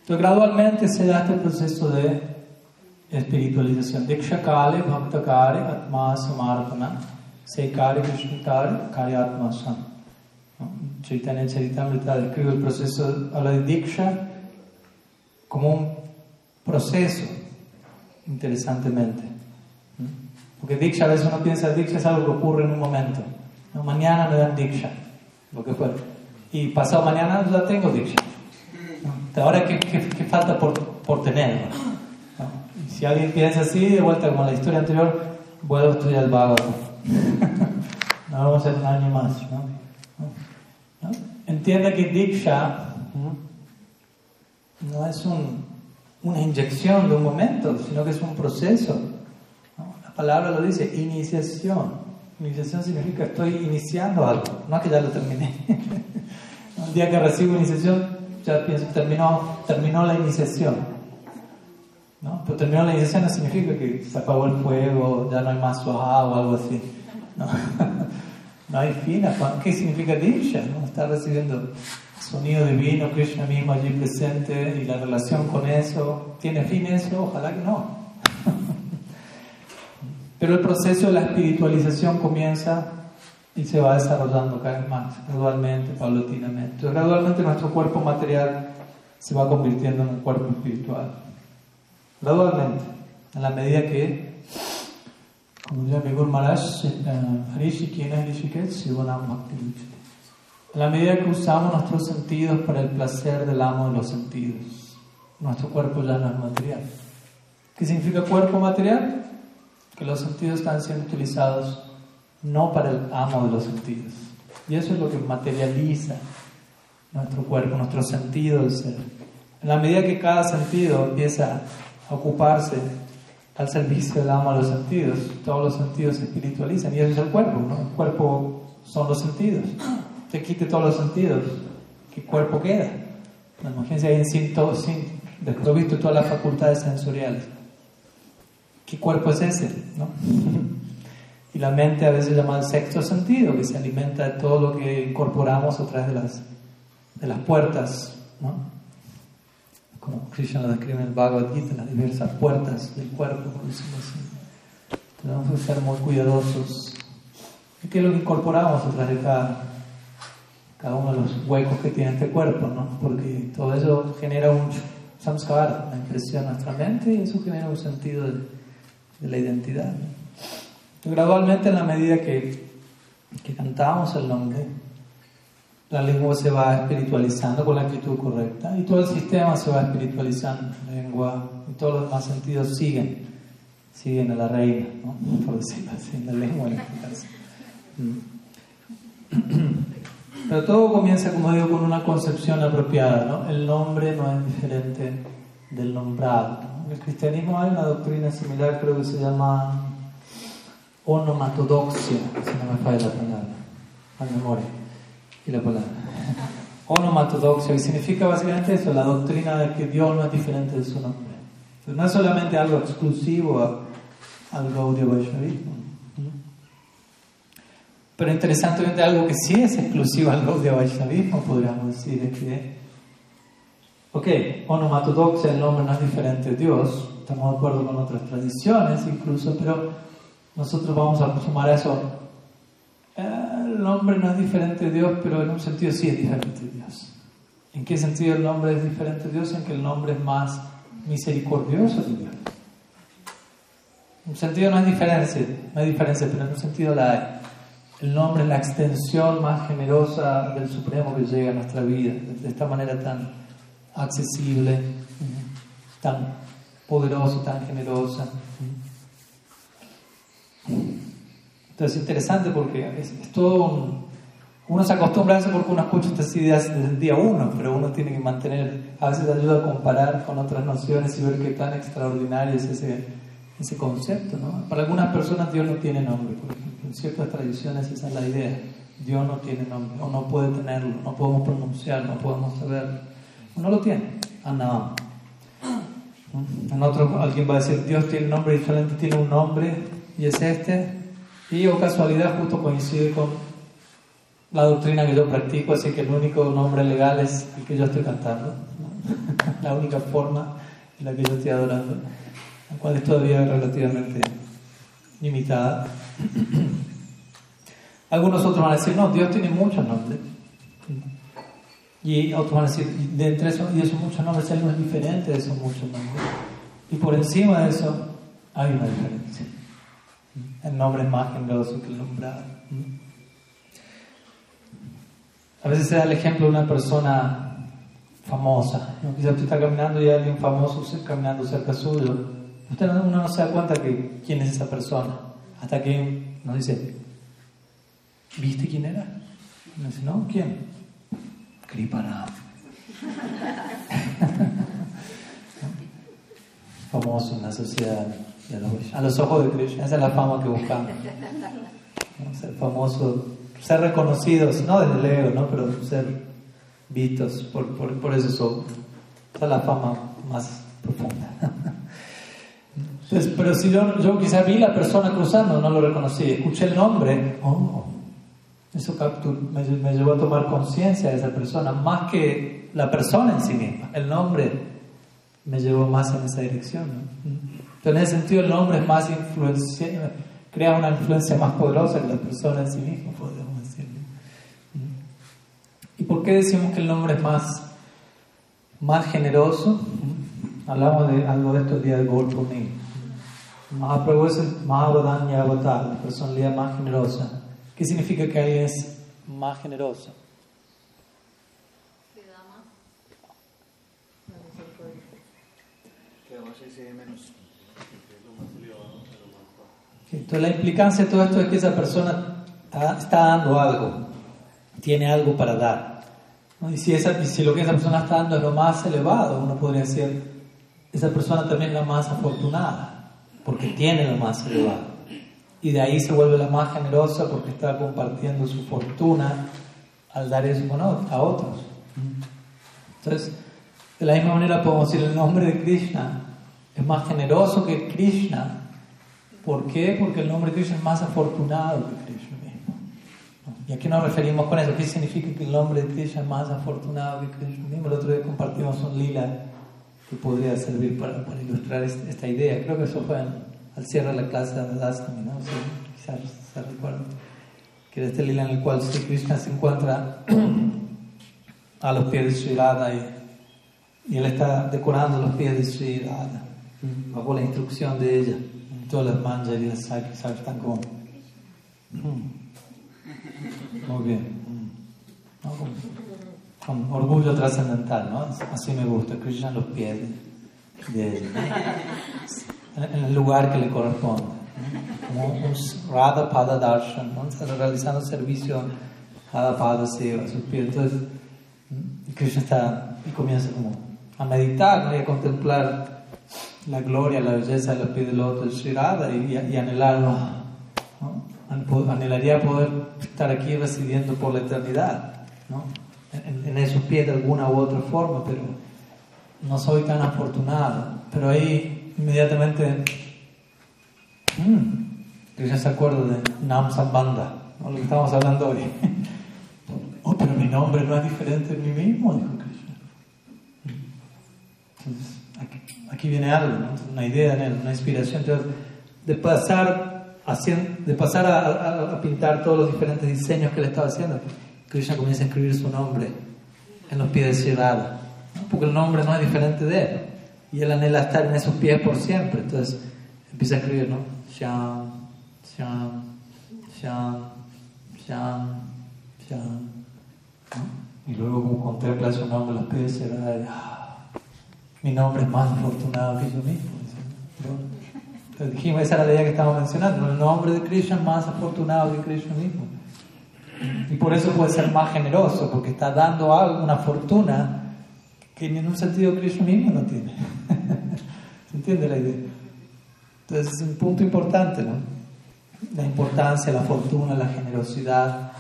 Speaker 1: Entonces, gradualmente se da este proceso de espiritualización. Diksha Kale, Bhakta Kare, Atma Samarpana, Seikare, Krishnitare, Kare Atma Sam. Chaitanya Charitamrita describe el proceso, habla de Diksha como un proceso, interesantemente. Porque Diksha, a veces uno piensa, Diksha es algo que ocurre en un momento. Mañana me dan Diksha, lo que fue. Y pasado mañana ya tengo Diksha. Ahora, ¿qué, qué, falta por, por tener? Si alguien piensa así, de vuelta como la historia anterior, vuelvo a estudiar el vago. no vamos a hacer un año más. Entiende que Diksha no es un una inyección de un momento, sino que es un proceso. La palabra lo dice, iniciación. Iniciación significa estoy iniciando algo, no que ya lo terminé. Un día que recibo iniciación, ya pienso, terminó, terminó la iniciación. ¿No? Pero terminó la iniciación no significa que se apagó el fuego, ya no hay más suaha o algo así. No, no hay fin. ¿Qué significa diksha? ¿no? Está recibiendo sonido divino, Krishna mismo allí presente y la relación con eso, ¿tiene fin eso? Ojalá que no. Pero el proceso de la espiritualización comienza y se va desarrollando cada vez más, gradualmente, paulatinamente. Entonces, gradualmente nuestro cuerpo material se va convirtiendo en un cuerpo espiritual. Gradualmente, a la medida que, como dice mi Guru Maharaj, Bhakti en la medida que usamos nuestros sentidos para el placer del amo de los sentidos, nuestro cuerpo ya no es material. ¿Qué significa cuerpo material? Que los sentidos están siendo utilizados no para el amo de los sentidos. Y eso es lo que materializa nuestro cuerpo, nuestro sentido de ser. En la medida que cada sentido empieza ocuparse al servicio del amo de los sentidos, todos los sentidos se espiritualizan y eso es el cuerpo, ¿no? El cuerpo son los sentidos te quite todos los sentidos, ¿qué cuerpo queda? Imagínense ahí sin, todo, sin desprovisto todas las facultades sensoriales. ¿Qué cuerpo es ese? ¿no? y la mente a veces llama el sexto sentido, que se alimenta de todo lo que incorporamos a través de las, de las puertas, ¿no? Como Krishna lo describe en el Bhagavad Gita, las diversas puertas del cuerpo, por decirlo así. Tenemos que ser muy cuidadosos. ¿Qué es lo que incorporamos a través de cada cada uno de los huecos que tiene este cuerpo, ¿no? Porque todo eso genera un samskara, una impresión en nuestra mente y eso genera un sentido de, la identidad. gradualmente, en la medida que, que cantamos el nombre, la lengua se va espiritualizando con la actitud correcta y todo el sistema se va espiritualizando. La lengua y todos los demás sentidos siguen, siguen a la reina, ¿no? por decirlo así, la lengua en este caso. Mm. Pero todo comienza, como digo, con una concepción apropiada. ¿no? El nombre no es diferente del nombrado. En el cristianismo hay una doctrina similar, creo que se llama onomatodoxia, si no me falla la palabra, a memoria y la palabra. Onomatodoxia, que significa básicamente eso, la doctrina de que Dios no es diferente de su nombre. no es solamente algo exclusivo al Gaudiya Vaishnavismo. Pero interesantemente algo que sí es exclusivo al Gaudiya Vaishnavismo, podríamos decir, es que ok, onomatodoxia, el nombre no es diferente de Dios, estamos de acuerdo con otras tradiciones incluso, pero nosotros vamos a sumar a eso. El nombre no es diferente de Dios, pero en un sentido sí es diferente de Dios. ¿En qué sentido el nombre es diferente de Dios? En que el nombre es más misericordioso de Dios. En un sentido no hay diferencia, no hay diferencia, pero en un sentido la. El nombre es la extensión más generosa del Supremo que llega a nuestra vida, de esta manera tan accesible, tan poderosa, tan generosa. Entonces es interesante porque es, todo un, Uno se acostumbra a eso porque uno escucha estas ideas desde el día uno, pero uno tiene que mantener, a veces ayuda a comparar con otras nociones y ver qué tan extraordinario es ese, ese concepto. ¿no? Para algunas personas Dios no tiene nombre, por ejemplo. En ciertas tradiciones esa es la idea. Dios no tiene nombre, o no puede tenerlo, no podemos pronunciarlo, no podemos saberlo. No lo tiene. Anam. En otro, alguien va a decir, Dios tiene un nombre diferente, tiene un nombre, y es este. Y o casualidad justo coincide con la doctrina que yo practico, así que el único nombre legal es el que yo estoy cantando. la única forma en la que yo estoy adorando, la cual es todavía relativamente limitada. Algunos otros van a decir, no, Dios tiene muchos nombres. Y otros van a decir, de entre esos, y esos muchos nombres hay uno diferente de esos muchos nombres. Y por encima de eso hay una diferencia. Es más generoso que el nombrado. A veces se da el ejemplo de una persona famosa. Quizás usted está caminando y hay alguien famoso caminando cerca suyo. Usted uno no se da cuenta que quién es esa persona. Hasta que nos dice, ¿viste quién era? Y nos dice, no, ¿quién? Kripana. Famoso en la sociedad a los ojos de Krishna. Esa es la fama que buscamos. Ser famoso, ser reconocidos, no desde el ego, ¿no? pero ser vistos por, por, por esos ojos. Esa es la fama más profunda. Entonces, pero si yo, yo quizás vi la persona cruzando, no lo reconocí, escuché el nombre, oh, eso me, me llevó a tomar conciencia de esa persona, más que la persona en sí misma. El nombre me llevó más en esa dirección. Entonces, en ese sentido, el nombre es más influencia, crea una influencia más poderosa que la persona en sí misma, podemos decir. ¿Y por qué decimos que el nombre es más, más generoso? Hablamos de algo de esto el día del Gaur Mahaprabhu es el Mahavadanya Avatar, la personalidad más generosa. ¿Qué significa que alguien es más generoso? Entonces la implicancia de todo esto es que esa persona está dando algo, tiene algo para dar. Y, si esa, si lo que esa persona está dando es lo más elevado, uno podría decir, esa persona también es la más afortunada, porque tiene lo más elevado y de ahí se vuelve la más generosa porque está compartiendo su fortuna al dar eso a otros. Entonces, de la misma manera podemos decir el nombre de Krishna es más generoso que Krishna. ¿Por qué? Porque el nombre de Krishna es más afortunado que Krishna mismo. ¿Y a qué nos referimos con eso? ¿Qué significa que el nombre de Krishna es más afortunado que Krishna mismo? El otro día compartimos un lila que podría servir para, para ilustrar esta idea. Creo que eso fue en al cierre de la clase de Adastami, ¿no? quizás se recuerda. Que este lila en el cual Sri Krishna se encuentra a los pies de Sri Radha y, y, él está decorando los pies de Sri Radha bajo la instrucción de ella. Todas las manjas y las sakis están con. Muy bien. Con, orgullo trascendental, ¿no? Así me gusta, Krishna en los pies de ella en el lugar que le corresponde. Como un Radha Pada Darshan, ¿no? realizando servicio Radha Pada Seva, sus pies. Entonces, Krishna está y comienza como a meditar y a contemplar la gloria, la belleza de los pies del otro Sri Radha y, y, anhelarlo. ¿no? Anhelaría poder estar aquí residiendo por la eternidad, ¿no? en, esos pies de alguna u otra forma, pero no soy tan afortunado. Pero ahí inmediatamente, mmm, ya se acuerda de Nam Sambanda, lo que estamos hablando hoy. oh, pero mi nombre no es diferente de mí mismo, dijo Krishna. Aquí, viene algo, una idea en él, una inspiración. Entonces, de pasar, haciendo, de pasar a, pintar todos los diferentes diseños que él estaba haciendo, Krishna comienza a escribir su nombre en los pies de Shirada, porque el nombre no es diferente de él. Y él anhela estar en esos pies por siempre. Entonces empieza a escribir, ¿no? Sham, Sham, Sham, Sham, Sham. Y luego como contempla su nombre en los pies de Shirada, ah, mi nombre es más afortunado que yo mismo. Entonces dijimos, esa era la idea que estamos mencionando. El nombre de Krishna es más afortunado que Krishna mismo. Y por eso puede ser más generoso, porque está dando algo, una fortuna que en un sentido Krishna mismo no tiene. ¿Se entiende la idea? Entonces es un punto importante, ¿no? La importancia, la fortuna, la generosidad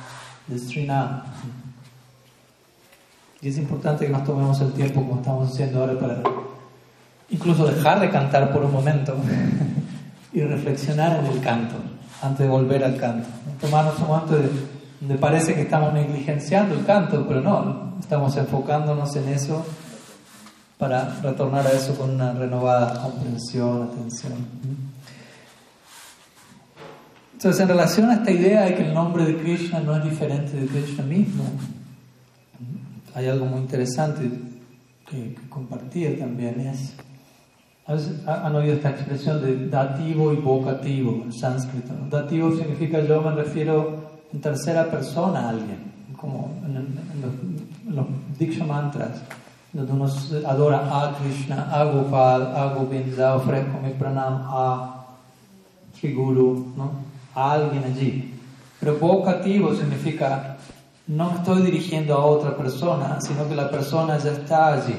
Speaker 1: de Srinath. Y es importante que nos tomemos el tiempo, como estamos haciendo ahora, para incluso dejar de cantar por un momento y reflexionar en el canto antes de volver al canto. Tomarnos un momento de, donde parece que estamos negligenciando el canto, pero no, estamos enfocándonos en eso para retornar a eso con una renovada comprensión, atención. Entonces, en relación a esta idea de que el nombre de Krishna no es diferente de Krishna mismo, hay algo muy interesante que, compartir también. Es, a veces han oído esta expresión de dativo y vocativo en sánscrito. Dativo significa yo me refiero en tercera persona a alguien, como en, en los Diksha mantras donde uno adora a Krishna, a Gopal, a Govinda, ofrezco mi pranam a Sri Guru, ¿no? a alguien allí. Pero vocativo significa no estoy dirigiendo a otra persona, sino que la persona ya está allí,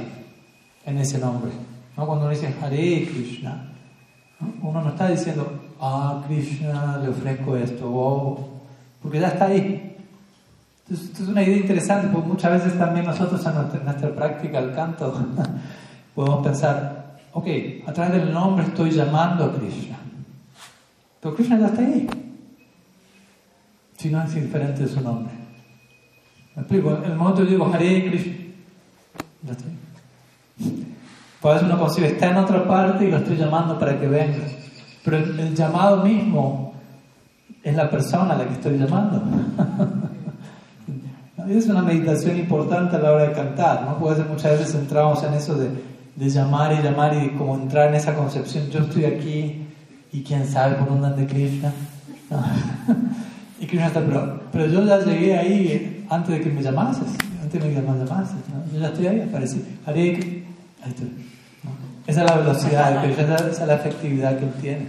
Speaker 1: en ese nombre. ¿no? Cuando uno dice Hare Krishna, uno no está diciendo, a Krishna le ofrezco esto, porque ya está ahí. Esto es una idea interesante, porque muchas veces también nosotros en nuestra, práctica del canto podemos pensar, ok, a través del nombre estoy llamando a Krishna. Pero Krishna ya está ahí. Si no es indiferente de su nombre. ¿Me explico? El momento que digo Hare Krishna, ya estoy. Por eso uno consigue, está en otra parte y lo estoy llamando para que venga. Pero el llamado mismo es la persona a la que estoy llamando. Es una meditación importante a la hora de cantar, ¿no? Porque muchas veces entramos en eso de, de, llamar y llamar y como entrar en esa concepción, yo estoy aquí y quién sabe por dónde anda Krishna. y Krishna está, pero, pero yo ya llegué ahí antes de que me llamases, antes de que me llamases, ¿no? yo ya estoy ahí, aparecí. ahí estoy. Esa es la velocidad Krishna, esa es la efectividad que él tiene.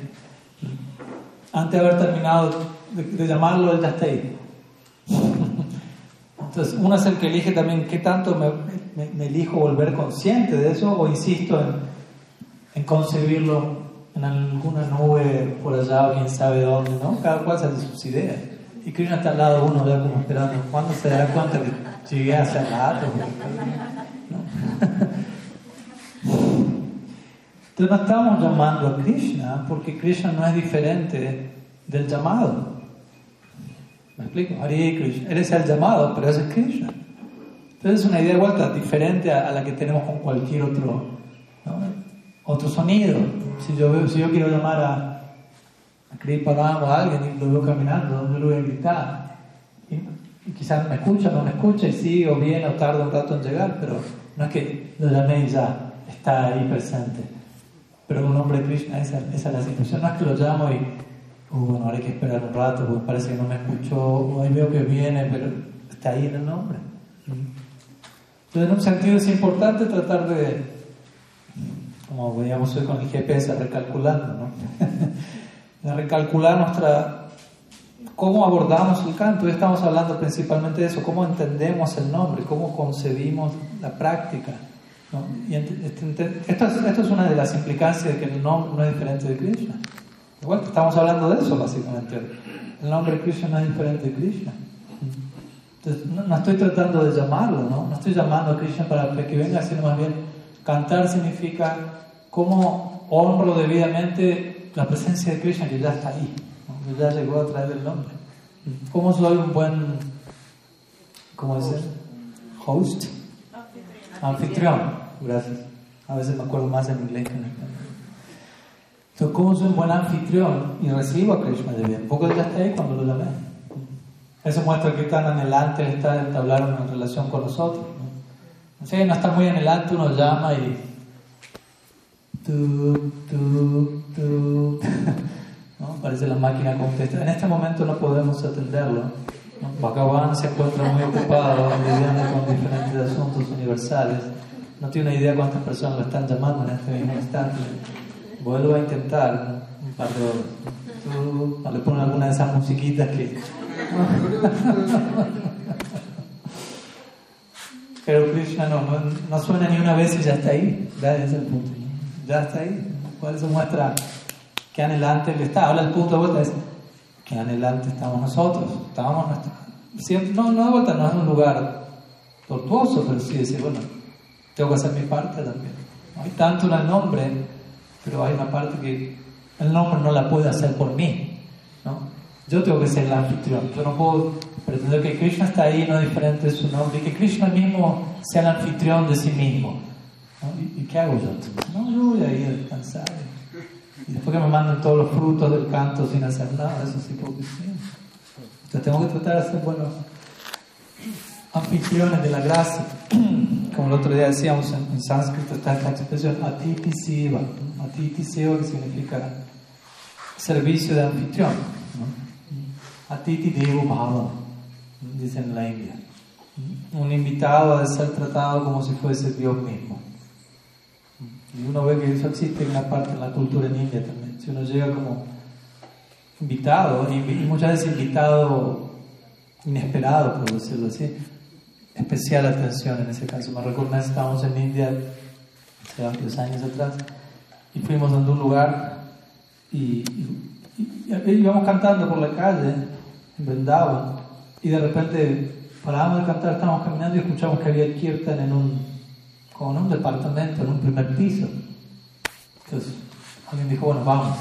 Speaker 1: Antes de haber terminado de, de llamarlo, él ya está ahí. Entonces, uno es el que elige también qué tanto me, elijo volver consciente de eso o insisto en, en, concebirlo en alguna nube por allá quién sabe dónde, ¿no? Cada cual sale sus ideas. Y Krishna está al lado uno, ya como esperando, ¿cuándo se dará cuenta que llegué hace rato? Entonces no estamos llamando a Krishna porque Krishna no es diferente del llamado. ¿Me explico? Hare Krishna. Eres el llamado, pero ese es Krishna. Entonces es una idea de vuelta diferente a, la que tenemos con cualquier otro, otro sonido. Si yo, si yo quiero llamar a, a Kripa o a alguien y lo veo caminando, yo lo voy a gritar. Y, quizás me escucha, no me escucha, y sigo bien o tardo un rato en llegar, pero no es que lo llamé y ya está ahí presente. Pero un nombre de Krishna, esa, esa es la situación. No es que lo llamo y bueno, ahora hay que esperar un rato, porque parece que no me escuchó, o ahí veo que viene, pero está ahí en el nombre. Entonces, en un sentido es importante tratar de, como veíamos hoy con el GPS, recalculando, ¿no? de recalcular nuestra, cómo abordamos el canto. Hoy estamos hablando principalmente de eso, cómo entendemos el nombre, cómo concebimos la práctica. Y este, esto, es, esto es una de las implicancias de que el nombre no es diferente de Krishna. Igual estamos hablando de eso básicamente. El nombre Krishna no es diferente de Krishna. Entonces, no, estoy tratando de llamarlo, ¿no? No estoy llamando a Krishna para que venga, sino más bien cantar significa cómo honro debidamente la presencia de Krishna que ya está ahí, que ya llegó a través del nombre. ¿Cómo soy un buen, cómo decir? Host. Anfitrión. Gracias. A veces me acuerdo más en inglés que en español. Entonces, ¿cómo soy un buen anfitrión y recibo a Krishna de bien? Poco ya está ahí cuando lo llamé. Eso muestra que tan anhelante está entablar una relación con nosotros. ¿no? Si no está muy anhelante, uno llama y. Tu, tu, tu. ¿no? Parece la máquina contesta. En este momento no podemos atenderlo. ¿no? Bhagavan se encuentra muy ocupado lidiando con diferentes asuntos universales. No tiene idea cuántas personas lo están llamando en este mismo instante. Vuelvo a intentar un par de horas. Le ponen alguna de esas musiquitas que. Pero Krishna no, no, no, suena ni una vez y ya está ahí. Ya es el punto. Ya está ahí. Por eso muestra que anhelante él está. Ahora el punto de vuelta es que anhelante estamos nosotros. Estábamos nuestra... no, no de vuelta, no es un lugar tortuoso, pero sí decir, bueno, tengo que hacer mi parte también. No hay tanto en el nombre, pero hay una parte que el nombre no la puede hacer por mí. ¿no? Yo tengo que ser el anfitrión. Yo no puedo pretender que Krishna está ahí, no diferente de su nombre, y que Krishna mismo sea el anfitrión de sí mismo. ¿Y, ¿Y, qué hago yo? No, yo voy a ir a descansar. Y después que me mandan todos los frutos del canto sin hacer nada, eso sí hipocresía. Entonces tengo que tratar de ser buenos anfitriones de la gracia. Como el otro día decíamos, en, en sánscrito está esta expresión atiti siva. Atiti siva que significa servicio de anfitrión. ¿no? Atiti devo bhava, dicen en la India. Un invitado ha de ser tratado como si fuese Dios mismo. Y uno ve que eso existe en una parte de la cultura en India también. Si uno llega como invitado, y muchas veces invitado inesperado, por decirlo así, especial atención en ese caso. Me recuerdo estábamos en India hace varios años atrás y fuimos a un lugar y, y, y, íbamos cantando por la calle en Vrindavan y de repente parábamos de cantar, estábamos caminando y escuchamos que había kirtan en un, como en un departamento, en un primer piso. Entonces alguien dijo, bueno, vamos.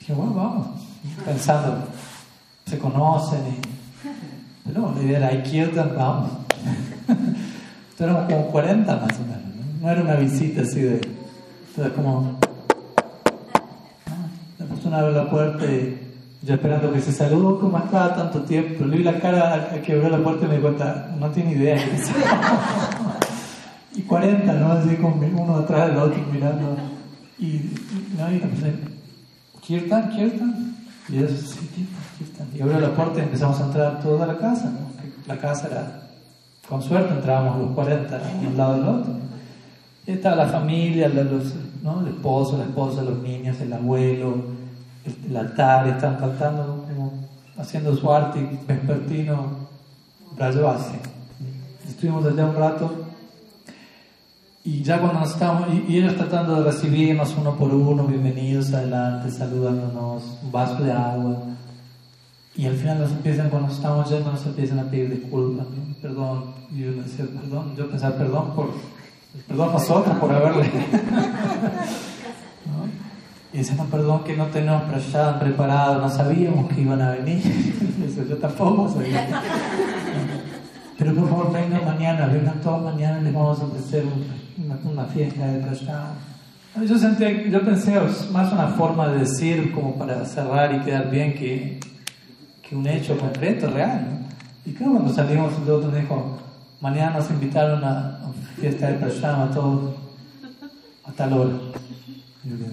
Speaker 1: dije, bueno, vamos. Pensando, se conocen y pero la idea era, kirtan, vamos. Entonces éramos como 40 más o menos. ¿no? no era una visita así de... Entonces como... La persona abre la puerta y yo esperando que se saludó, como estaba tanto tiempo. Le vi la cara que abrió la puerta y me di cuenta, no tiene idea. y 40, ¿no? Así como uno atrás del otro mirando. Y, ¿no? y pensé, ¿Kirtan? ¿Kirtan? Y eso, sí, Kirtan. Y abrió la puerta y empezamos a entrar toda la casa. ¿no? La casa era, con suerte, entrábamos los 40 un lado del otro. Y estaba la familia, los, ¿no? el esposo, la esposa, los niños, el abuelo, el, el altar, estaban cantando, como, haciendo su arte vespertino, Brajavasi. Estuvimos allá un rato y ya cuando nos estábamos, y, y, ellos tratando de recibirnos uno por uno, bienvenidos adelante, saludándonos, un vaso de agua. Y al final nos empiezan, cuando estamos yendo, nos empiezan a pedir disculpas, perdón. Y yo decía, perdón, yo pensaba, perdón por, perdón nosotros por haberle. ¿no? Y decían, perdón que no tenemos preparado, no sabíamos que iban a venir. Eso yo tampoco sabía. Pero por favor, vengan mañana, vengan todas mañana, les vamos a ofrecer una, una fiesta de prashad. Yo, yo pensé, es más una forma de decir como para cerrar y quedar bien que que un hecho concreto, real. ¿no? Y claro, cuando salimos, el otro dijo, mañana nos invitaron a, a fiesta de Prashama, todos, a tal hora. Yo le digo,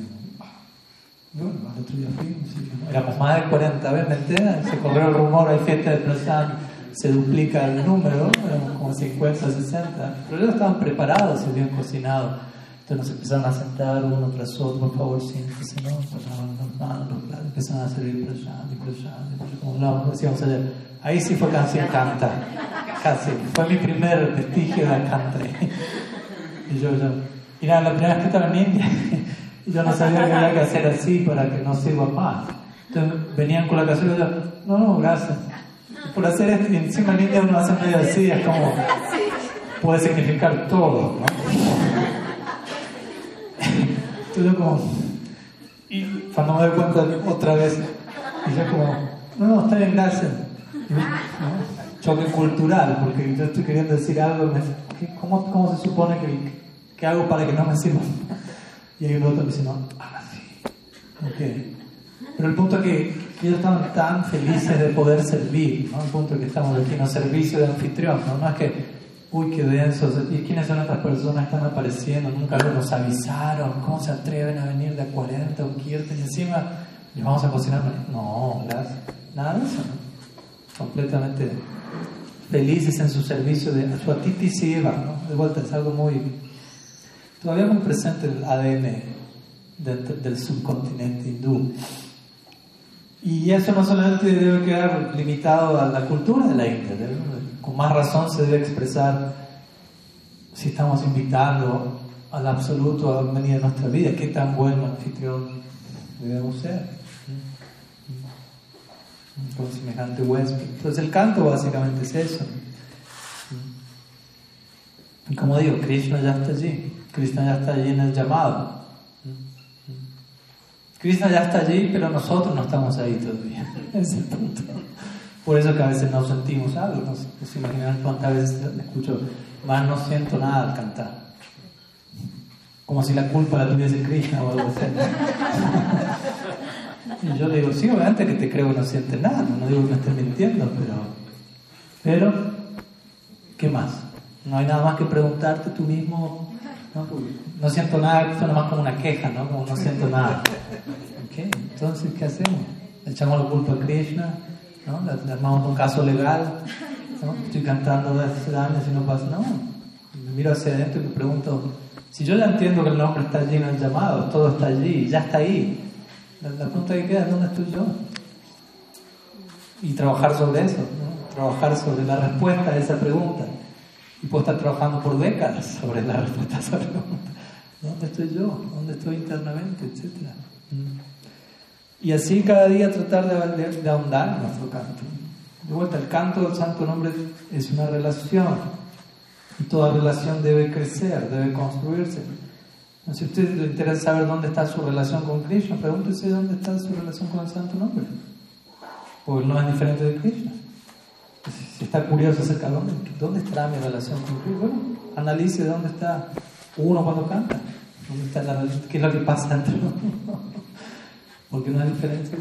Speaker 1: bueno, al otro día sí, éramos más de 40 veces, ¿me? Se corrió el rumor, hay fiesta de Prashama, se duplica el número, éramos como 50, 60, pero ellos estaban preparados, se habían cocinado. Entonces nos empezaron a sentar uno tras otro, por favor, siéntese, ¿no? Pasaban las manos, empezaron a servir prashad, prashad, como lo decíamos ayer. Ahí sí fue casi canta, casi. Fue mi primer vestigio de canta. Y yo, yo, y nada, la primera vez que estaba en India, yo no sabía que había que hacer así para que no sirva más. Entonces venían con la cazuela y yo, no, no, gracias. Por hacer esto, y encima en India uno hace medio así, es como, puede significar todo, ¿no? yo como, y cuando me doy cuenta otra vez, y yo como, no, no, está bien, gracias. Choque cultural, porque yo estoy queriendo decir algo, ¿cómo, cómo se supone que ¿Qué hago para que no me sirva? Y hay un otro que dice, no, así. Okay. Pero el punto es que, ellos estaban tan felices de poder servir, ¿no? El punto que estamos aquí el servicio de anfitrión, ¿no? No es que, uy, qué denso, ¿y quiénes son estas personas que están apareciendo? Nunca nos avisaron, ¿cómo se atreven a venir de 40 o 40 y encima les vamos a cocinar? No. Nada de eso, ¿no? Completamente felices en su servicio de Ashwatiti Siva, ¿no? De vuelta, es algo muy, todavía muy presente en el ADN del, del subcontinente hindú. Y eso no solamente debe quedar limitado a la cultura de la India, con más razón se debe expresar si estamos invitando al absoluto a venir a nuestra vida, qué tan buen anfitrión debemos ser con semejante huésped. Entonces el canto básicamente es eso. Y como digo, Krishna ya está allí, Krishna ya está allí en el llamado. Krishna ya está allí, pero nosotros no estamos ahí todavía. es el punto. Por eso que a veces no sentimos algo. No, se imaginan cuántas veces escucho, más no siento nada al cantar. Como si la culpa la tuviese Krishna o algo así. Y yo le digo, sí, obviamente que te creo que no sientes nada, no digo que me estés mintiendo, pero, pero, ¿qué más? No hay nada más que preguntarte tú mismo, no, siento nada, suena más como una queja, ¿no? Como no siento nada. ¿Okay? Entonces, ¿qué hacemos? Le echamos la culpa a Krishna, ¿no? Le, armamos un caso legal, ¿no? Estoy cantando de y no pasa nada. Me miro hacia adentro y me pregunto, si yo ya entiendo que el nombre está lleno de llamados, todo está allí, ya está ahí, la, pregunta que queda es dónde estoy yo. Y trabajar sobre eso, trabajar sobre la respuesta a esa pregunta. Y puedo estar trabajando por décadas sobre la respuesta a esa pregunta. ¿Dónde estoy yo? ¿Dónde estoy internamente? Etcétera. Y así cada día tratar de, de, ahondar en nuestro canto. De vuelta, el canto del Santo Nombre es una relación. Y toda relación debe crecer, debe construirse. Si a usted le interesa saber dónde está su relación con Krishna, pregúntese dónde está su relación con el Santo Nombre. Porque no es diferente de Krishna. Si está curioso acerca de dónde, dónde está mi relación con Krishna, bueno, analice dónde está uno cuando canta. ¿Dónde está la, ¿Qué es lo que pasa entre uno? Porque no de Krishna.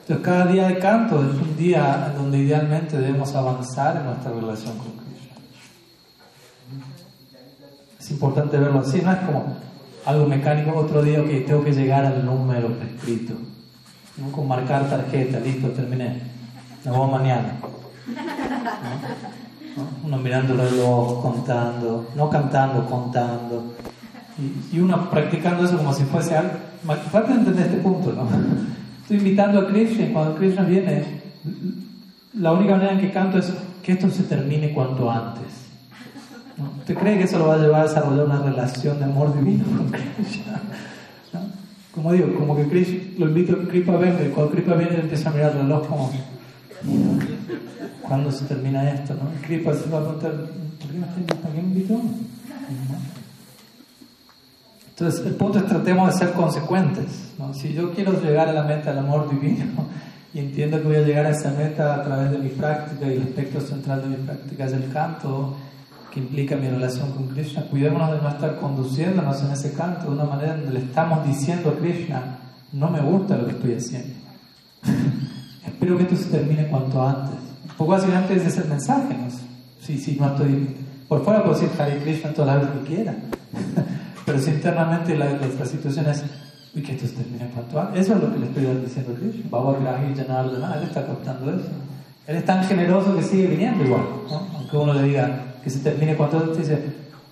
Speaker 1: Entonces, cada día de canto es un día donde idealmente debemos avanzar en nuestra relación con Krishna. Es importante verlo así, no es como algo mecánico, otro día que tengo que llegar al número prescrito. ¿no? Con marcar tarjeta, listo, terminé. Nos vemos mañana. Uno mirando el reloj, contando, no cantando, contando. Y, uno practicando eso como si fuese algo. Falta de entender este punto, ¿no? Estoy invitando a Krishna y cuando Krishna viene, la única manera en que canto es que esto se termine cuanto antes. ¿Usted cree que eso lo va a llevar a desarrollar una relación de amor divino con Krishna? Como digo, como que Krishna, lo invito a Kripa venga y cuando Kripa viene empieza a mirar el reloj como ¿cuándo se termina esto? ¿no? Kripa se va a preguntar ¿por qué me, me invitó? Entonces el punto es tratemos de ser consecuentes ¿no? si yo quiero llegar a la meta del amor divino y entiendo que voy a llegar a esa meta a través de mi práctica y el aspecto central de mi práctica es el canto que implica mi relación con Krishna. Cuidémonos de no estar conduciéndonos en ese canto de una manera donde le estamos diciendo a Krishna, no me gusta lo que estoy haciendo. Espero que esto se termine cuanto antes. Un poco así antes de ese mensaje, ¿no? Si, si no estoy... Por fuera puedo decir Hare Krishna todas las veces que quiera. Pero si internamente la, la, situación es, uy, que esto se termine cuanto antes. Eso es lo que le estoy diciendo a Krishna. Baba Grahi Janardana, él está captando eso. Él es tan generoso que sigue viniendo igual, ¿no? Aunque uno le diga, que se termine cuando usted dice,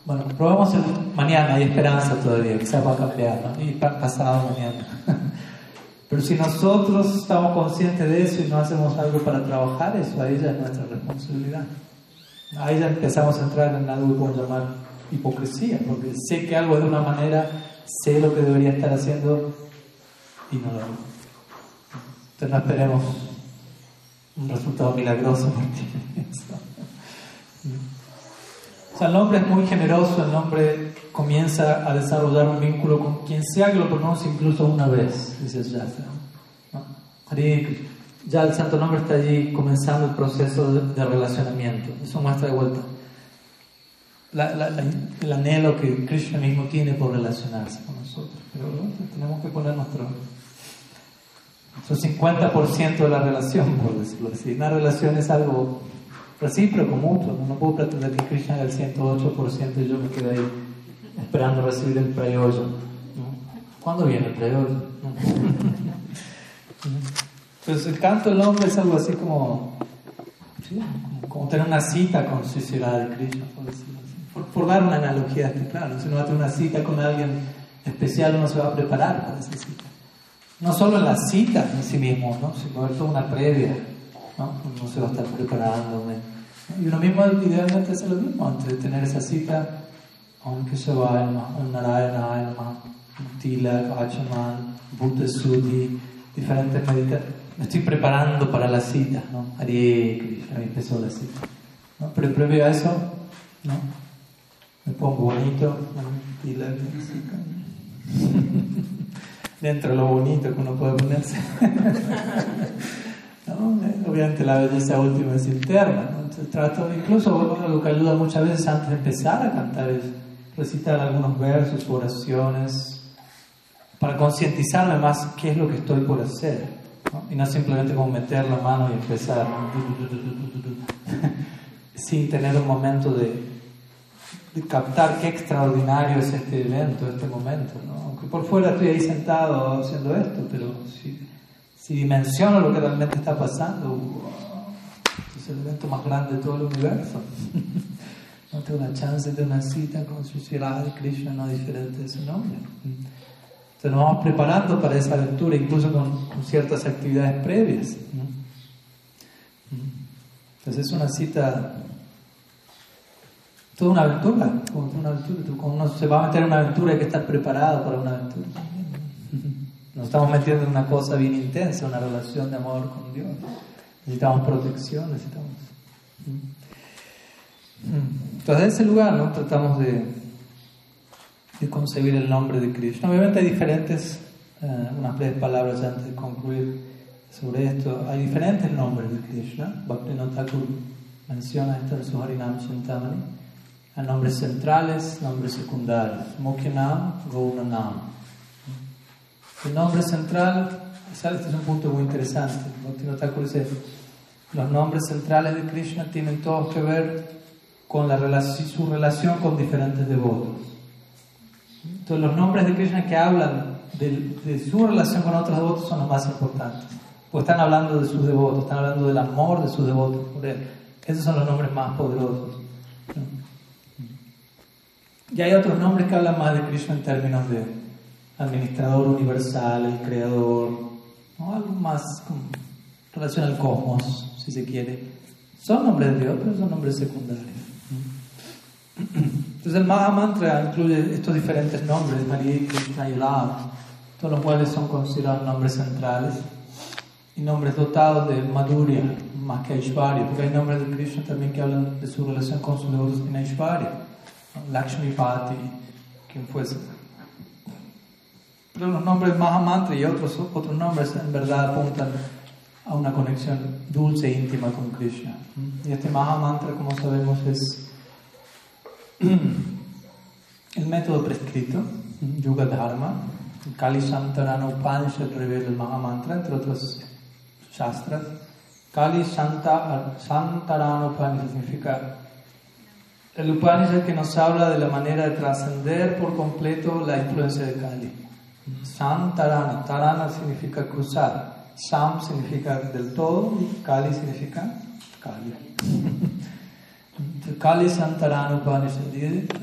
Speaker 1: bueno, probamos el, mañana, hay esperanza todavía, quizás va a cambiar, ¿no? y pasado mañana. Pero si nosotros estamos conscientes de eso y no hacemos algo para trabajar eso, ahí ya es nuestra responsabilidad. Ahí ya empezamos a entrar en algo que podemos llamar hipocresía, porque sé que algo de una manera, sé lo que debería estar haciendo y no lo hago. Entonces no esperemos un resultado milagroso porque o sea, el hombre es muy generoso, el hombre comienza a desarrollar un vínculo con quien sea que lo pronuncie incluso una vez, dice ya. ¿no? Ya el santo nombre está allí comenzando el proceso de, relacionamiento. Eso muestra de vuelta. el anhelo que Krishna mismo tiene por relacionarse con nosotros. Pero tenemos que poner nuestro, nuestro 50% de la relación, por decirlo así. Una relación es algo recíproco, mutuo. No puedo pretender que Krishna haga el 108% y yo me quede ahí esperando recibir el prayoyo. ¿Cuándo viene el prayoyo? Entonces el canto del hombre es algo así como, como tener una cita con su ciudad de Krishna, por decirlo así. Por, dar una analogía, claro, si uno va a tener una cita con alguien especial, uno se va a preparar para esa cita. No solo en la cita en sí mismo, ¿no? sino es toda una previa. ¿no? Uno se va a estar preparando. Y uno mismo idealmente hace lo mismo antes de tener esa cita, se vaya, un Narayana, Tilak, Achaman, Buddha diferentes meditaciones. Me estoy preparando para la cita, ¿no? Hare Krishna, empezó la cita. ¿no? Pero previo a eso, ¿no? Me pongo bonito, ¿no? Tilak, dentro de lo bonito que uno puede ponerse. Obviamente la belleza última es interna. Entonces trato, incluso lo que ayuda muchas veces antes de empezar a cantar es recitar algunos versos, oraciones, para concientizarme más qué es lo que estoy por hacer. Y no simplemente como meter la mano y empezar, sin tener un momento de, captar qué extraordinario es este evento, este momento. Aunque por fuera estoy ahí sentado haciendo esto, pero si dimensiono lo que realmente está pasando, es el evento más grande de todo el universo. no tengo una chance de una cita con su de Krishna, no diferente de su nombre. Entonces nos vamos preparando para esa aventura, incluso con, ciertas actividades previas. Entonces es una cita, toda una aventura, como una aventura. Uno se va a meter en una aventura hay que estar preparado para una aventura nos estamos metiendo en una cosa bien intensa, una relación de amor con Dios. Necesitamos protección, necesitamos... Entonces, en ese lugar, ¿no? Tratamos de, de concebir el nombre de Krishna. Obviamente hay diferentes, eh, unas breves palabras antes de concluir sobre esto. Hay diferentes nombres de Krishna. Bhaktivinoda Thakur menciona esto en su Harinam Chintamani. Hay nombres centrales, nombres secundarios. Mukhinam, Gaunanam. El nombre central, este es un punto muy interesante. los nombres centrales de Krishna tienen todos que ver con la su relación con diferentes devotos. Entonces los nombres de Krishna que hablan de, su relación con otros devotos son los más importantes. Pues están hablando de sus devotos, están hablando del amor de sus devotos por él. Esos son los nombres más poderosos. Y hay otros nombres que hablan más de Krishna en términos de administrador universal, el creador, ¿no? algo más con relación al cosmos, si se quiere. Son nombres de Dios, pero son nombres secundarios. Entonces el Maha Mantra incluye estos diferentes nombres, María, Krishna y Lava, todos los cuales son considerados nombres centrales. Y nombres dotados de Madhurya, más que Aishwarya, porque hay nombres de Krishna también que hablan de su relación con sus devotos en Aishwarya, Lakshmi Pati, quien fuese. Los nombres Mahamantra y otros, otros nombres en verdad apuntan a una conexión dulce e íntima con Krishna. Y este Mahamantra, como sabemos, es el método prescrito, Yuga Dharma. Kali Shantarana Upanishad revela el Mahamantra, entre otros shastras. Kali Shantarana Upanishad significa el Upanishad que nos habla de la manera de trascender por completo la influencia de Kali. Sam Tarana. Tarana significa cruzar. Sam significa del todo Kali significa Kali. Upanishad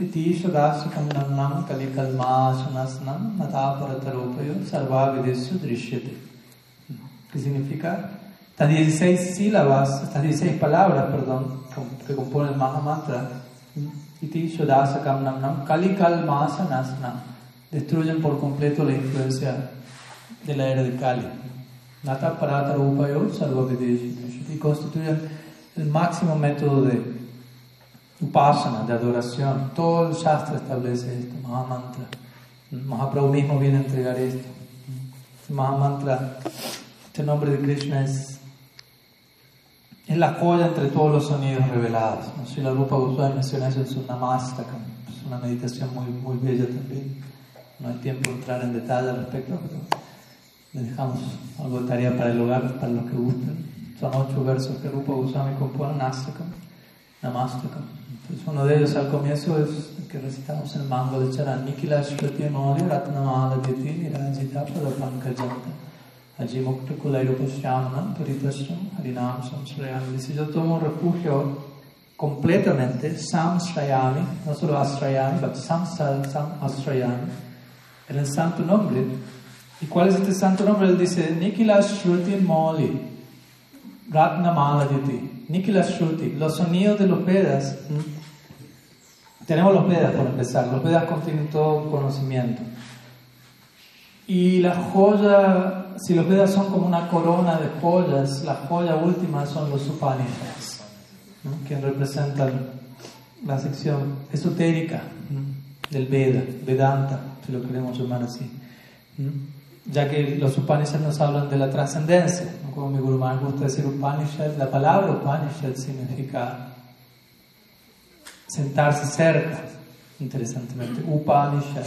Speaker 1: Iti Shadasikam Namnam Kali Kalmasanasnam Nataparatarupaya Sarva Videshu Drishyate. ¿Qué significa? Estas 16 sílabas, estas 16 palabras, perdón, que componen el Mahamantra. Iti Shadasakam Namnam Kali Kalmasanasnam destruyen por completo la influencia de la era de Kali. Nata Parata Upayo y constituyen el máximo método de upasana, de adoración. Todo el Shastra establece esto, Mahamantra. Mahaprabhu mismo viene a entregar esto. Mahamantra, este nombre de Krishna es es la joya entre todos los sonidos revelados. ¿no? Si la Rupa Goswami menciona eso en su Namastakam, es una meditación muy, muy bella también. No hay tiempo de entrar en detalle al respecto, pero le dejamos algo de tarea para el hogar, para los que gusten. Son ocho versos que Rupa Goswami compone, Nastakam, Namastakam. Entonces uno de ellos al comienzo es que recitamos el mango de Charan, Nikila Shruti Moli Ratnamala Diti Nirajita Padapankajanta. Allí Mukta Kulairupasyamanam Paritasram Harinam Samsrayami. Dice, yo tomo refugio completamente, Samsrayami, no solo Asrayami, pero Samsal Sam Asrayami, en el santo nombre. ¿Y cuál es este santo nombre? Él dice, Nikila Shruti Moli Ratnamala Diti. Nikila Shruti, los sonidos de los Vedas. Tenemos los Vedas por empezar. Los Vedas contienen todo conocimiento. Y la joya, si los Vedas son como una corona de joyas, la joya última son los Upanishads, ¿no? que representan la sección esotérica del Veda, Vedanta, si lo queremos llamar así. Ya que los Upanishads nos hablan de la trascendencia, ¿no? como mi Guru Maharaj gusta decir Upanishad, la palabra Upanishad significa sentarse cerca, interesantemente, Upanishad.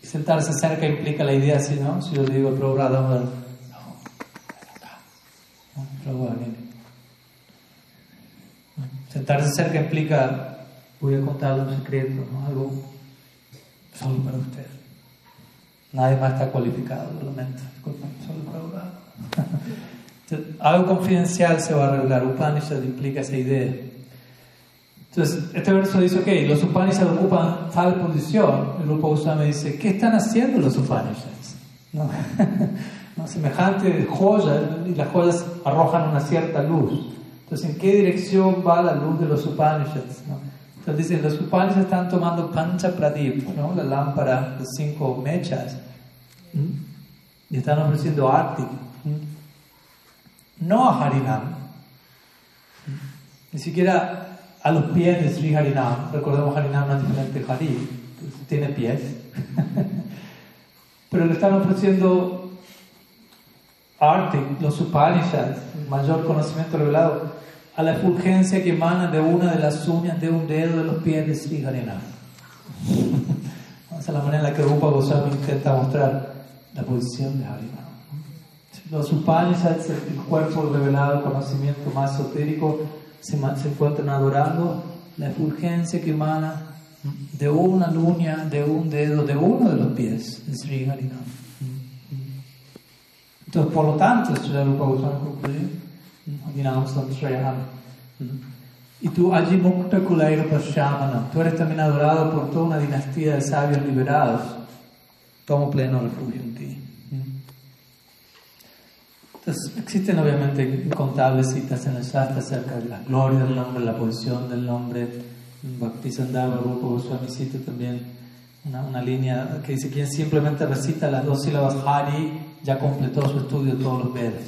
Speaker 1: Sentarse cerca implica la idea así, ¿no? Si yo digo, no. ¿No? Prabhupada, viene. Sentarse cerca implica, voy a contarle un secreto, ¿no? Algo solo para usted. Nadie más está cualificado, lo lamento. Solo Prabhupada. Algo confidencial se va a revelar. Upanishad implica esa idea. Entonces, este verso dice, ok, los Upanishads ocupan tal posición. El grupo Goswami dice, ¿qué están haciendo los Upanishads? ¿No? ¿No? Semejante joya, y las joyas arrojan una cierta luz. Entonces, ¿en qué dirección va la luz de los Upanishads? ¿No? Entonces dicen, los Upanishads están tomando Pancha Pradip, ¿no? la lámpara de cinco mechas, ¿Mm? y están ofreciendo arti. No a Harinam, ni siquiera a los pies de Sri Harinam. Recordemos Harinam no es diferente Hari, tiene pies. Pero le están ofreciendo arte, los Upanishads, mayor conocimiento revelado, a la fulgencia que emana de una de las uñas de un dedo de los pies de Sri Harinam. Esa es la manera en la que Rupa Goswami intenta mostrar la posición de Harinam. Los Upanishads, el cuerpo revelado, el conocimiento más esotérico, se, se encuentran adorando la efulgencia que emana de una luna, de un dedo, de uno de los pies de Sri Harinam. Entonces, por lo tanto, Sri Rupa Goswami concluye, Harinam. Y tú, allí Mukta Kulaira Pashamanam, tú eres también adorado por toda una dinastía de sabios liberados. Tomo pleno refugio en ti. Entonces, existen obviamente incontables citas en el Shastra acerca de la gloria del nombre, la posición del nombre. Bhakti Sandhava Rupa Goswami cita también una, una, línea que dice: quien simplemente recita las dos sílabas Hari ya completó su estudio de todos los Vedas.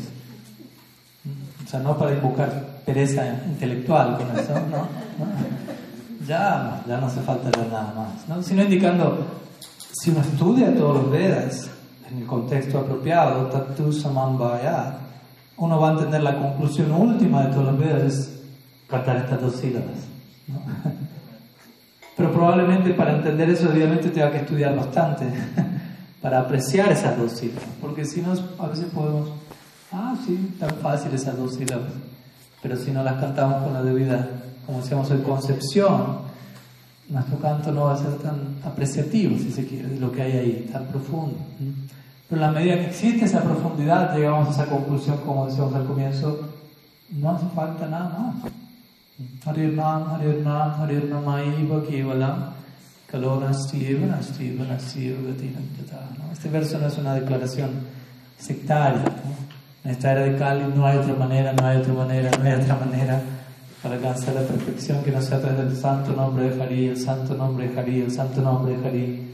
Speaker 1: O sea, no para invocar pereza intelectual con eso, ¿no? ¿No? Ya, ya no hace falta nada más, ¿no? sino indicando: si uno estudia todos los Vedas, en el contexto apropiado, Tatu Samambhaya, uno va a entender la conclusión última de todos los Vedas, es tratar estas dos sílabas. ¿no? Pero probablemente para entender eso, obviamente, tenga que estudiar bastante para apreciar esas dos sílabas, porque si no, a veces podemos, ah, sí, tan fácil esas dos sílabas, pero si no las cantamos con la debida, como decíamos hoy, concepción, nuestro canto no va a ser tan apreciativo, si se quiere, de lo que hay ahí, tan profundo. Pero en la medida que existe esa profundidad, llegamos a esa conclusión, como decíamos al comienzo, no hace falta nada más. Harirnam, Harirnam, Harirnamaiva Kevalam, Kalonastiva, Nastiva, Nastiva, ¿no? Este verso no es una declaración sectaria. ¿no? En esta era de Kali no hay otra manera, no hay otra manera, no hay otra manera para alcanzar la perfección que no sea a través del santo nombre de Hari, el santo nombre de Hari, el santo nombre de Hari.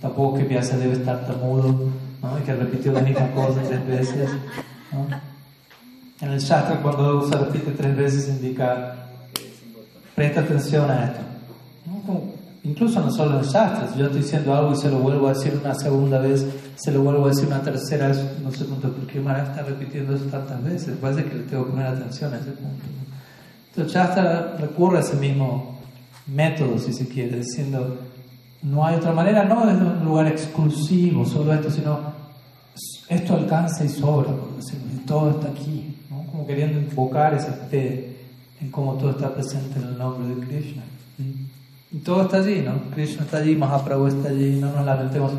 Speaker 1: Tampoco que Vyasa debe estar tamudo, ¿no? y que repitió la misma cosa tres veces. ¿no? En el Shastra, cuando se repite tres veces, indica presta atención a esto. incluso no solo en el Shastra, si yo estoy diciendo algo y se lo vuelvo a decir una segunda vez, se lo vuelvo a decir una tercera vez, no sé punto, ¿por qué Mara está repitiendo eso tantas veces? Parece que le tengo que poner atención a ese punto. Entonces ya hasta recurre a ese mismo método, si se quiere, diciendo, no hay otra manera, no desde un lugar exclusivo, solo esto, sino esto alcanza y sobra, por decirlo, y todo está aquí, ¿no? como queriendo invocar esa fe en cómo todo está presente en el nombre de Krishna. Y todo está allí, ¿no? Krishna está allí, Mahaprabhu está allí, no nos lamentemos,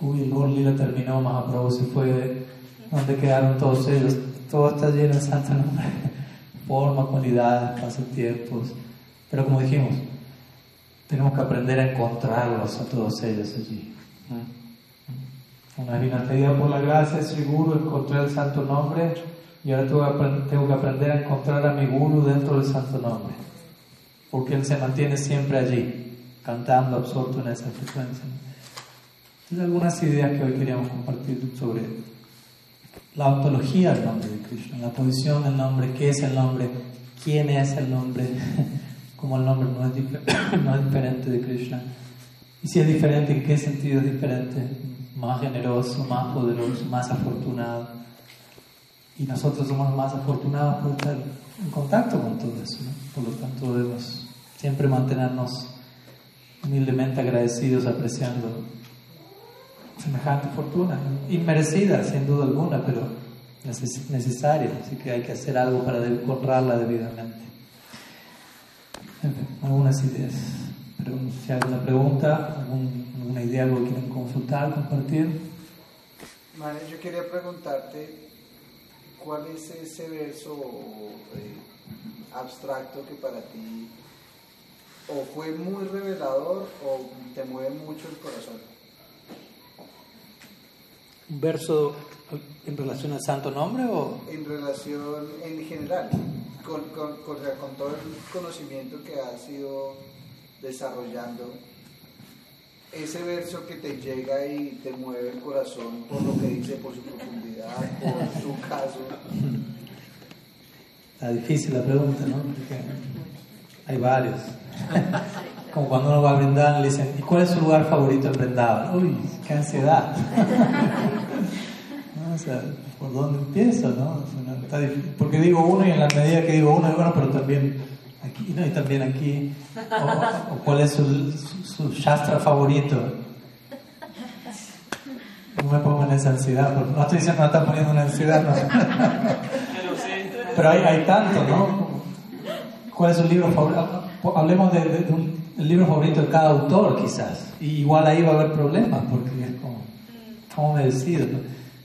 Speaker 1: uy, el Gol Lila terminó, Mahaprabhu se fue, ¿dónde quedaron todos ellos? Todo está allí en el santo nombre, forma, cualidades, tiempos pero como dijimos, tenemos que aprender a encontrarlos a todos ellos allí. Una vez vino por la gracia de Guru, encontré el santo nombre y ahora tengo que aprender a encontrar a mi Guru dentro del santo nombre porque Él se mantiene siempre allí, cantando, absorto en esa frecuencia. Entonces, algunas ideas que hoy queríamos compartir sobre la ontología del nombre de Krishna, la posición del nombre, qué es el nombre, quién es el nombre, cómo el nombre no es, no es diferente de Krishna, y si es diferente, en qué sentido es diferente, más generoso, más poderoso, más afortunado. Y nosotros somos más afortunados por estar en contacto con todo eso, por lo tanto debemos siempre mantenernos humildemente agradecidos, apreciando semejante fortuna, inmerecida sin duda alguna, pero necesaria, así que hay que hacer algo para honrarla debidamente. algunas ideas. Pero si hay alguna pregunta, alguna idea, algo que quieren consultar, compartir.
Speaker 2: Mane, yo quería preguntarte cuál es ese verso eh, abstracto que para ti o fue muy revelador o te mueve mucho el corazón.
Speaker 1: ¿Un verso en relación al santo nombre o...?
Speaker 2: En relación en general, con, con, con, todo el conocimiento que has ido desarrollando, ese verso que te llega y te mueve el corazón por lo que dice, por su profundidad, por su caso.
Speaker 1: Está difícil la pregunta, ¿no? Porque hay varios. Como cuando uno va a brindar, le dicen, ¿y cuál es su lugar favorito en Vrindavan? Uy, qué ansiedad. O ¿por dónde empiezo? No? Porque digo uno y en la medida que digo uno, bueno, pero también aquí, ¿no? Y también aquí. O, cuál es su, su, shastra favorito. No me pongo en esa ansiedad, porque no estoy diciendo que me está poniendo una ansiedad, no. Pero hay, hay tanto, ¿no? ¿Cuál es su libro favorito? Hablemos de, de el libro favorito de cada autor, quizás. Y igual ahí va a haber problemas, porque es como, ¿cómo me decido?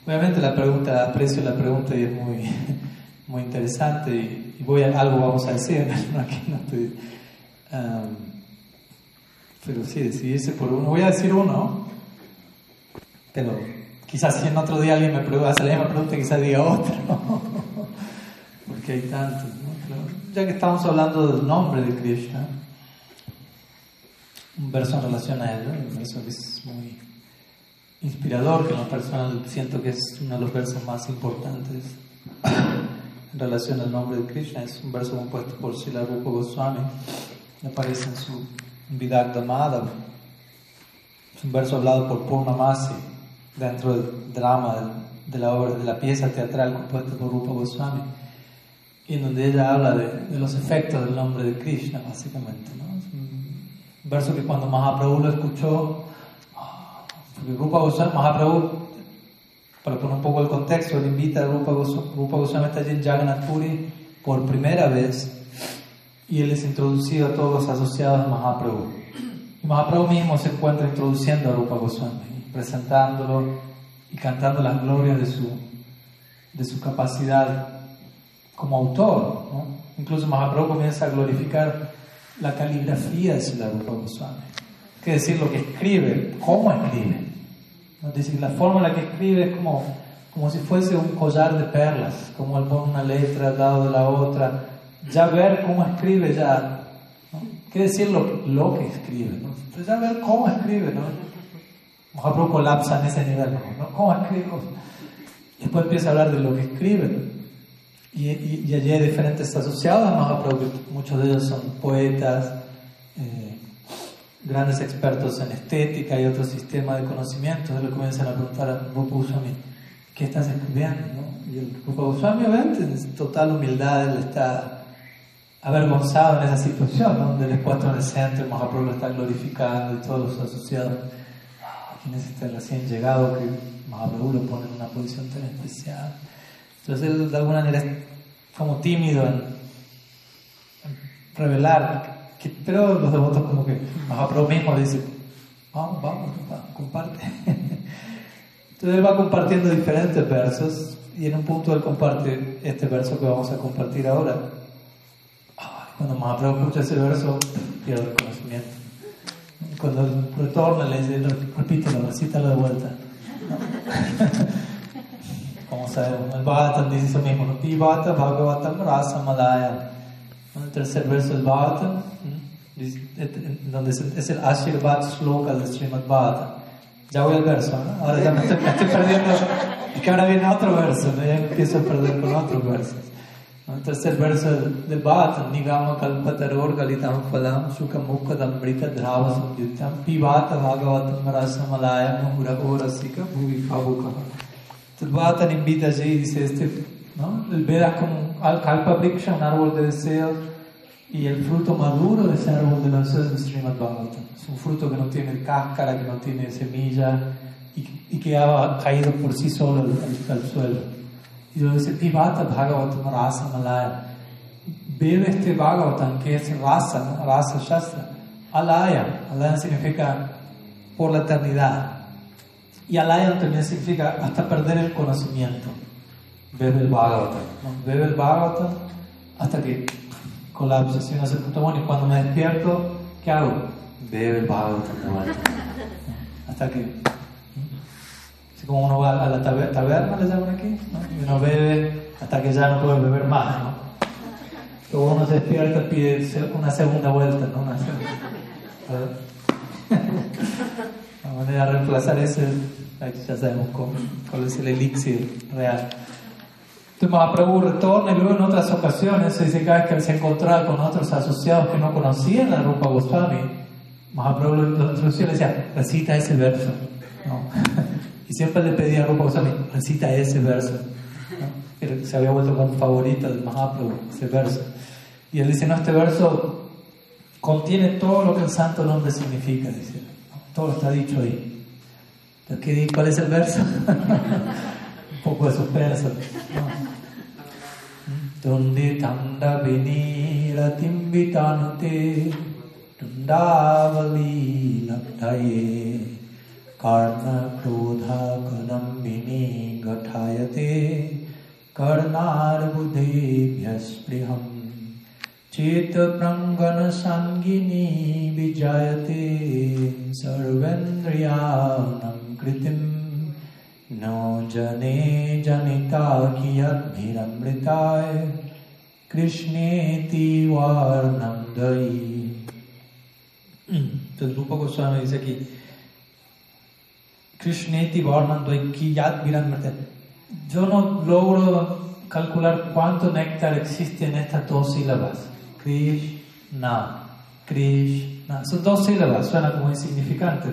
Speaker 1: Obviamente la pregunta, aprecio la pregunta y es muy, muy interesante y, voy a, algo vamos a decir, aquí no estoy, pero sí, decidirse por uno. Voy a decir uno, pero quizás si en otro día alguien me pregunta, hace la misma pregunta, quizás diga otro, porque hay tantos. ya que estamos hablando del nombre de Krishna, un verso en relación a él, un verso que es muy inspirador, que en lo personal siento que es uno de los versos más importantes en relación al nombre de Krishna. Es un verso compuesto por Srila Rupa Goswami, aparece en su Vidagda Madhava. Es un verso hablado por Purnamasi dentro del drama de la obra, de la pieza teatral compuesta por Rupa Goswami, y en donde ella habla de, de los efectos del nombre de Krishna, básicamente. ¿no? verso que cuando Mahaprabhu lo escuchó, Rupa Goswami, Mahaprabhu, para poner un poco el contexto, le invita a Rupa Goswami, Rupa Goswami está allí en Jagannath Puri por primera vez y él es introducido a todos los asociados de Mahaprabhu. Y Mahaprabhu mismo se encuentra introduciendo a Rupa Goswami, presentándolo y cantando las glorias de su, de su capacidad como autor. ¿no? Incluso Mahaprabhu comienza a glorificar la caligrafía de Srila Rupa Goswami. Que decir lo que escribe, cómo escribe. Es decir, la forma en la que escribe es como, como si fuese un collar de perlas, como él pone una letra al lado de la otra. Ya ver cómo escribe, ya. ¿no? Quiere decir lo, lo que escribe. ¿no? Pero ya ver cómo escribe, ¿no? Mahaprabhu colapsa en ese nivel, ¿no? ¿Cómo escribe? Después empieza a hablar de lo que escribe. Y, y, allí hay diferentes asociados a muchos de ellos son poetas, grandes expertos en estética y otros sistemas de conocimiento, le comienzan a preguntar a Rupa Goswami, ¿qué estás estudiando? Y el Rupa Goswami, obviamente, en total humildad, él está avergonzado en esa situación, donde el puesto en el centro, Mahaprabhu lo está glorificando y todos los asociados. Ah, ¿Quién es este recién llegado que Mahaprabhu lo pone en una posición tan especial? Entonces él de alguna manera es como tímido en, revelar, que, pero los devotos como que Mahaprabhu mismo le dice, vamos, vamos, comparte. Entonces él va compartiendo diferentes versos y en un punto él comparte este verso que vamos a compartir ahora. Cuando Mahaprabhu escucha ese verso, pierde el conocimiento. Cuando retorna, le dice, repítelo, recítalo de vuelta. Como sabemos, el Bhagavatam dice eso mismo, Pivata Bhagavatam Rasa Malaya. El tercer verso del Bhagavatam, donde es el Ashirvad Sloka del Srimad Bhagavatam. Ya voy al verso, ¿no? Ahora ya me estoy, perdiendo. Es que ahora viene otro verso, ¿no? ya empiezo a perder con otros versos. El tercer verso del Bhat, Nigama Kalpataror Galitam Phalam Sukha Mukha Dambrita Dhrava Samyutam Pivata Bhagavatam Rasa Malaya Mahura Orasika Bhuvi Bhatan invita allí y dice, este, ¿no? el Veda como al Kalpa Briksha, un árbol de deseos, y el fruto maduro de ese árbol de deseos es Srimad Bhagavatam. Es un fruto que no tiene cáscara, que no tiene semilla, y, y que ha caído por sí solo al, al, al suelo. Y luego dice, Pivata Bhagavatam Rasa Malaya. Bebe este Bhagavatam, que es rasa, rasa shastra. Alaya. Alaya significa por la eternidad. Y alaya también significa hasta perder el conocimiento. Bebe el Bhagavatam. Bebe el Bhagavatam hasta que colapsa, si no se punto bueno. Y cuando me despierto, ¿qué hago? Bebe el Bhagavatam de vuelta. Hasta que como uno va a la taberna, le llaman aquí, y uno bebe hasta que ya no puede beber más. ¿no? Luego uno se despierta y pide una segunda vuelta, ¿no? Una segunda. La manera de reemplazar ese, ya sabemos cuál es el elixir real. Entonces Mahaprabhu retorna y luego en otras ocasiones se dice cada vez que se encontraba con otros asociados que no conocían a Rupa Goswami, Mahaprabhu lo introducía y le decía, recita ese verso. ¿no? Y siempre le pedía a Rupa Goswami, recita ese verso. ¿no? Se había vuelto como favorito del Mahaprabhu, ese verso. Y él dice, no, este verso contiene todo lo que el santo nombre significa, dice. Todo está dicho ahí. Entonces, ¿cuál es el verso? poco de suspense. Tundi tanda vinira timbitanute tundavali laktaye karna krodha kanam vini gathayate कर्णार्बुधेभ्यस्पृहम् चेतप्रङ्गनसङ्गिनी विजयते सर्वेन्द्रियाणां कृतिम् नौ जने जनिता कियमृताय कृष्णे तीवार्णम दई तो रूप गोस्वामी जैसे कि कृष्णे तिवर्णम दई जो नो लोग क्वांत नेक्टर था दो सिलेबस कृष्णा कृष्णा। तो मुझे significant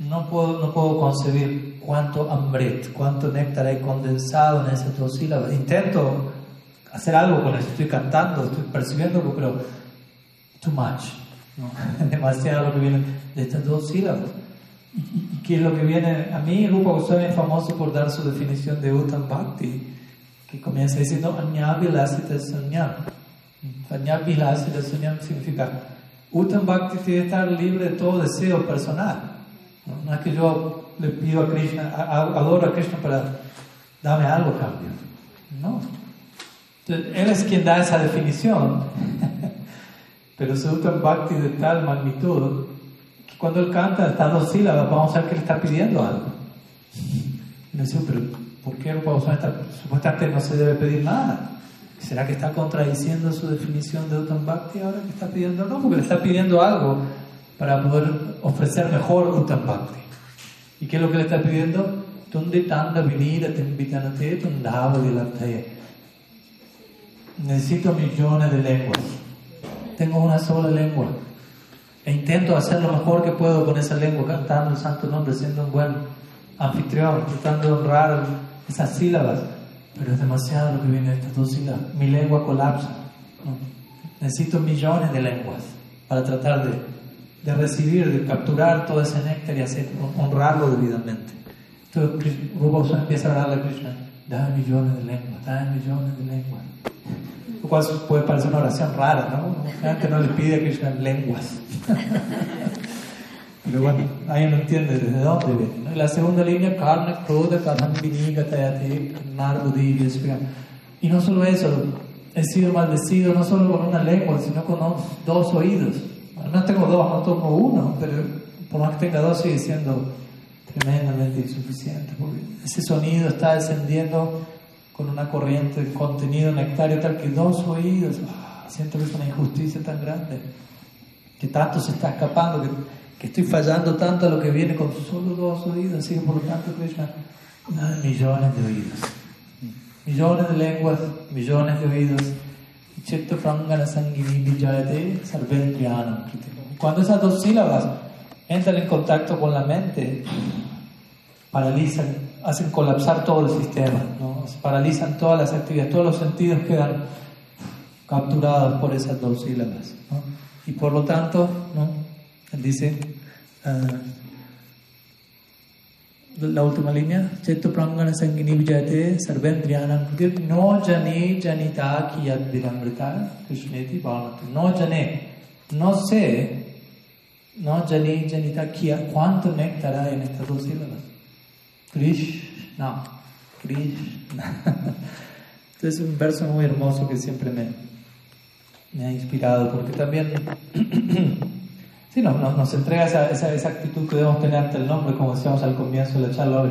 Speaker 1: no puedo, no puedo concebir cuánto amrit, cuánto néctar hay condensado en esas dos sílabas. Intento hacer algo con eso, estoy cantando, estoy percibiendo, pero too much. ¿no? Demasiado lo que viene de estas dos sílabas. ¿Y, y qué es lo que viene? A mí Rupa Goswami es famoso por dar su definición de Uttam Bhakti, que comienza diciendo Anyavilasita Sunyam. Anyavilasita Sunyam significa Uttam Bhakti tiene que estar libre de todo deseo personal. No, es que yo le pido a Krishna, adoro a Krishna para darme algo a cambio. No. Entonces, él es quien da esa definición. Pero se usa un bhakti de tal magnitud que cuando él canta estas dos sílabas, vamos a ver que le está pidiendo algo. Y le decimos, pero ¿por qué no podemos estar? Supuestamente no se debe pedir nada. ¿Será que está contradiciendo su definición de Uttam Bhakti ahora que está pidiendo? No, porque le está pidiendo algo para poder ofrecer mejor Uttam Bhakti. ¿Y qué es lo que le está pidiendo? Necesito millones de lenguas tengo una sola lengua. E intento hacer lo mejor que puedo con esa lengua, cantando el santo nombre, siendo un buen anfitrión, tratando de honrar esas sílabas. Pero es demasiado lo que viene de estas dos sílabas. Mi lengua colapsa. Necesito millones de lenguas para tratar de, de recibir, de capturar todo ese néctar y hacer, honrarlo debidamente. Entonces, Rupa empieza a hablarle a Krishna, dame millones de lenguas, dame millones de lenguas. Lo cual puede parecer una oración rara, ¿no? Gente no le pide a Krishna lenguas. Pero bueno, ahí uno entiende desde dónde viene. La segunda línea, karna, krodha, kadham, vinigatayate, narvudi, Y no solo eso, he sido maldecido no solo con una lengua, sino con dos oídos. No tengo dos, no tengo uno, pero por más que tenga dos sigue siendo tremendamente insuficiente, porque ese sonido está descendiendo con una corriente de contenido nectario tal que dos oídos, ah, siento que es una injusticia tan grande, que tanto se está escapando, que, que, estoy fallando tanto a lo que viene con solo dos oídos, así que por lo tanto Krishna, millones de oídos, millones de lenguas, millones de oídos, cuando esas dos sílabas entran en contacto con la mente, paralizan, hacen colapsar todo el sistema, ¿no? paralizan todas las actividades, todos los sentidos quedan capturados por esas dos sílabas. Y por lo tanto, ¿no? Él dice, uh, la última línea, Cheto Prangana Sangini Vijayate Sarvendriyanam No Jane Janita Kiyad Viramrita Krishneti Bhavatu No Jane, no sé no jani janita kia cuánto néctar hay en estas dos sílabas. Krishna, Krishna. Entonces es un verso muy hermoso que siempre me, me ha inspirado porque también sí, nos, nos, entrega esa, esa, actitud que debemos tener ante el nombre, como decíamos al comienzo de la charla hoy,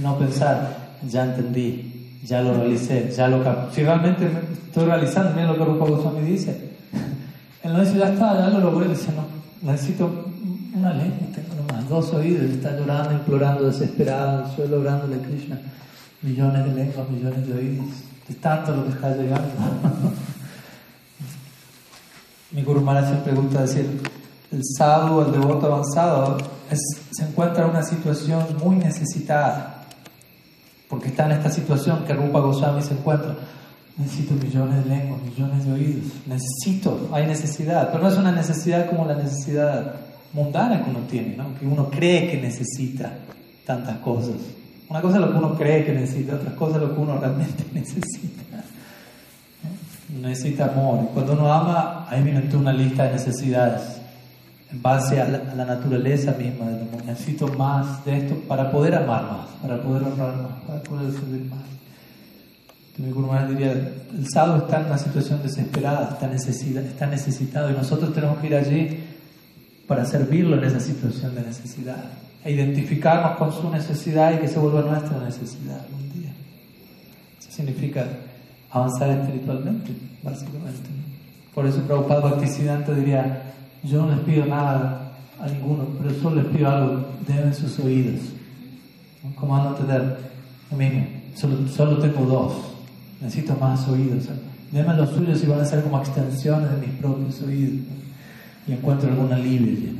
Speaker 1: no pensar, ya entendí, ya lo realicé, ya lo Si realmente estoy realizando, mira lo que Rupa Goswami dice. Él no dice, ya está, ya lo logré, dice, no, necesito una lengua, tengo nomás dos oídos, está llorando, implorando, desesperado, estoy lográndole a Krishna millones de lenguas, millones de oídos, es tanto lo que está llegando. Mi Guru siempre gusta decir, el sadhu, el devoto avanzado, se encuentra en una situación muy necesitada, porque está en esta situación que Rupa Goswami se encuentra necesito millones de lenguas, millones de oídos, necesito, hay necesidad, pero no es una necesidad como la necesidad mundana que uno tiene, ¿no? que uno cree que necesita tantas cosas. Una cosa es lo que uno cree que necesita, otra cosa es lo que uno realmente necesita. Necesita amor. Y cuando uno ama, ahí viene una lista de necesidades en base a la, naturaleza misma del amor. Necesito más de esto para poder amar más, para poder honrar más, para poder servir más. Mi Guru diría, el sadhu está en una situación desesperada, está, está necesitado y nosotros tenemos que ir allí para servirlo en esa situación de necesidad, e identificarnos con su necesidad y que se vuelva nuestra necesidad algún día. Eso significa avanzar espiritualmente, básicamente. Por eso Prabhupada Bhaktisiddhanta diría, yo no les pido nada a ninguno, pero solo les pido algo, deben sus oídos. ¿Cómo van a entender? Lo solo, tengo dos necesito más oídos. Deme los suyos y van a ser como extensiones de mis propios oídos. Y encuentro algún alivio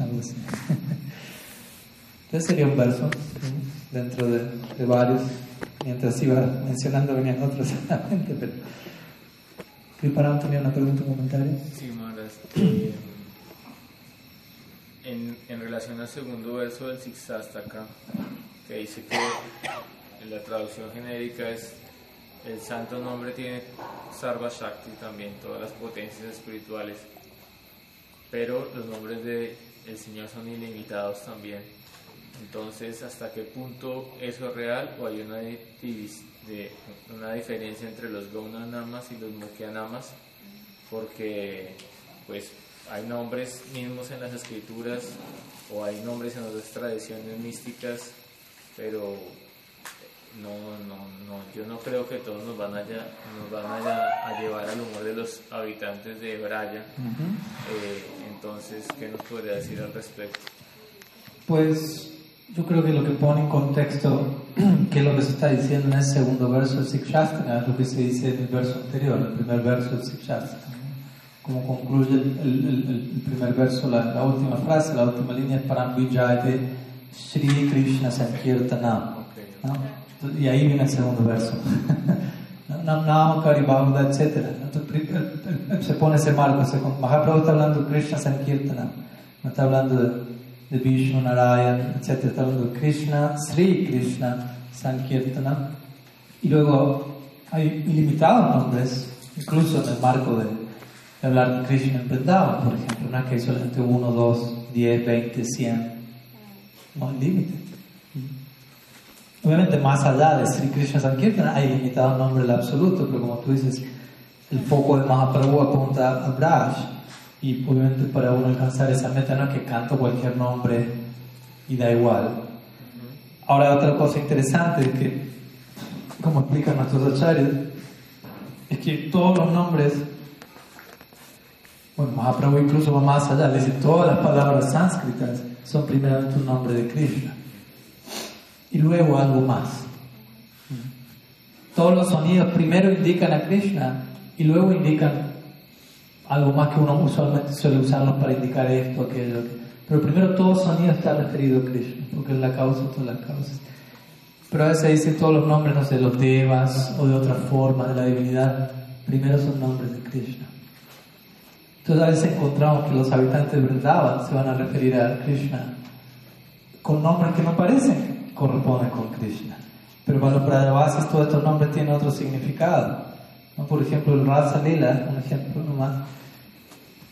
Speaker 1: Algo así. Entonces sería un verso dentro de, varios. Mientras iba mencionando venían otros solamente, pero... ¿Preparado tenía una pregunta, un comentario?
Speaker 3: Sí, Maras. Eh, en, en relación al segundo verso del acá que dice que la traducción genérica es el santo nombre tiene Sarva Shakti también, todas las potencias espirituales. Pero los nombres del el Señor son ilimitados también. Entonces, ¿hasta qué punto eso es real o hay una, de, una diferencia entre los Gaunanamas y los Mukyanamas? Porque, pues, hay nombres mismos en las escrituras o hay nombres en otras tradiciones místicas, pero no, no, no, yo no creo que todos nos van a, nos van a, llevar al humor de los habitantes de Braya. Eh, entonces, ¿qué nos podría decir al respecto?
Speaker 1: Pues yo creo que lo que pone en contexto, que lo que se está diciendo en el segundo verso del Sikshastra, es lo que se dice en el verso anterior, el primer verso del Sikshastra. Como concluye el, el- el primer verso, la, la última frase, la última línea es para Vijayate Sri Krishna Sankirtanam. ¿no? Y ahí viene el segundo verso. Nam Nam Kari Bahuda, etc. Entonces, Se pone ese marco. se- Mahaprabhu está hablando de Krishna Sankirtanam. No está hablando de, de Vishnu, Narayan, etc. Está hablando de Krishna, Sri Krishna Sankirtanam. Y luego hay ilimitados nombres, incluso en el marco de, hablar de Krishna en Vrindavan, por ejemplo. No es que hay solamente uno, dos, diez, veinte, cien. No hay límite. Obviamente, más allá de Sri Krishna Sankirtana, hay limitado nombre el absoluto, pero como tú dices, el foco de Mahaprabhu apunta a Braj, y obviamente para uno alcanzar esa meta no es que canto cualquier nombre y da igual. Ahora, otra cosa interesante es que, como explican nuestros acharyas, es que todos los nombres, bueno, Mahaprabhu incluso va más allá, le dice todas las palabras sánscritas son primeramente un nombre de Krishna y luego algo más. Todos los sonidos primero indican a Krishna y luego indican algo más que uno usualmente suele usarlos para indicar esto, aquello. Pero primero todo sonido está referido a Krishna, porque es la causa de todas las causas. Pero a veces dice todos los nombres, no sé, los devas o de otra forma de la divinidad, primero son nombres de Krishna. Entonces a veces encontramos que los habitantes de Vrindavan se van a referir a Krishna con nombres que no parecen corresponden con Krishna. Pero para los todos estos nombres tienen otro significado. Por ejemplo, el Rasa Lila, un ejemplo nomás.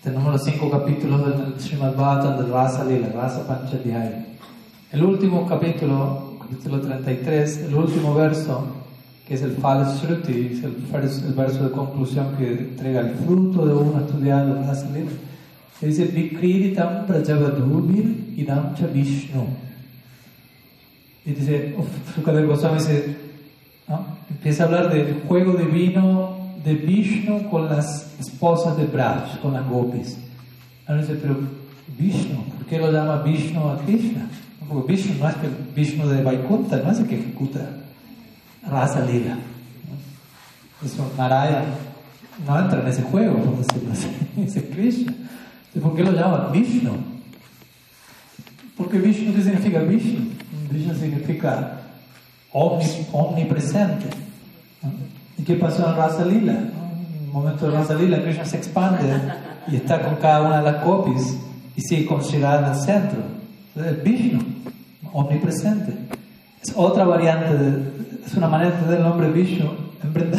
Speaker 1: Tenemos los cinco capítulos del Srimad Bhattan del Rasa Lila, Rasa Panchadhyaya. El último capítulo, capítulo 33, el último verso, que es el Falshruti, es el, vers- el verso de conclusión que entrega el fruto de uno estudiar el Rasa Lila. que Dice, Vikriritam Prajavadhubir Idam Cha Vishnu. Y dice, Sukadeva Goswami dice, ¿no? empieza a hablar del juego divino de Vishnu con las esposas de Braj, con las gopis. Ahora dice, pero Vishnu, ¿por qué lo llama Vishnu a Krishna? Porque Vishnu no es el Vishnu de Vaikuntha, no es el que ejecuta Rasa Lila. Eso, Narayana no entra en ese juego, por ese Krishna. ¿Por qué lo llama Vishnu? Porque Vishnu, ¿qué significa Vishnu? Vishnu significa omni- omnipresente. ¿Y qué pasó en Rasa Lila? En el momento de Rasa Lila, Krishna se expande y está con cada una de las copies y sigue con Shirada en el centro. Entonces, es Vishnu, omnipresente. Es otra variante, de- es una manera de el nombre Vishnu en.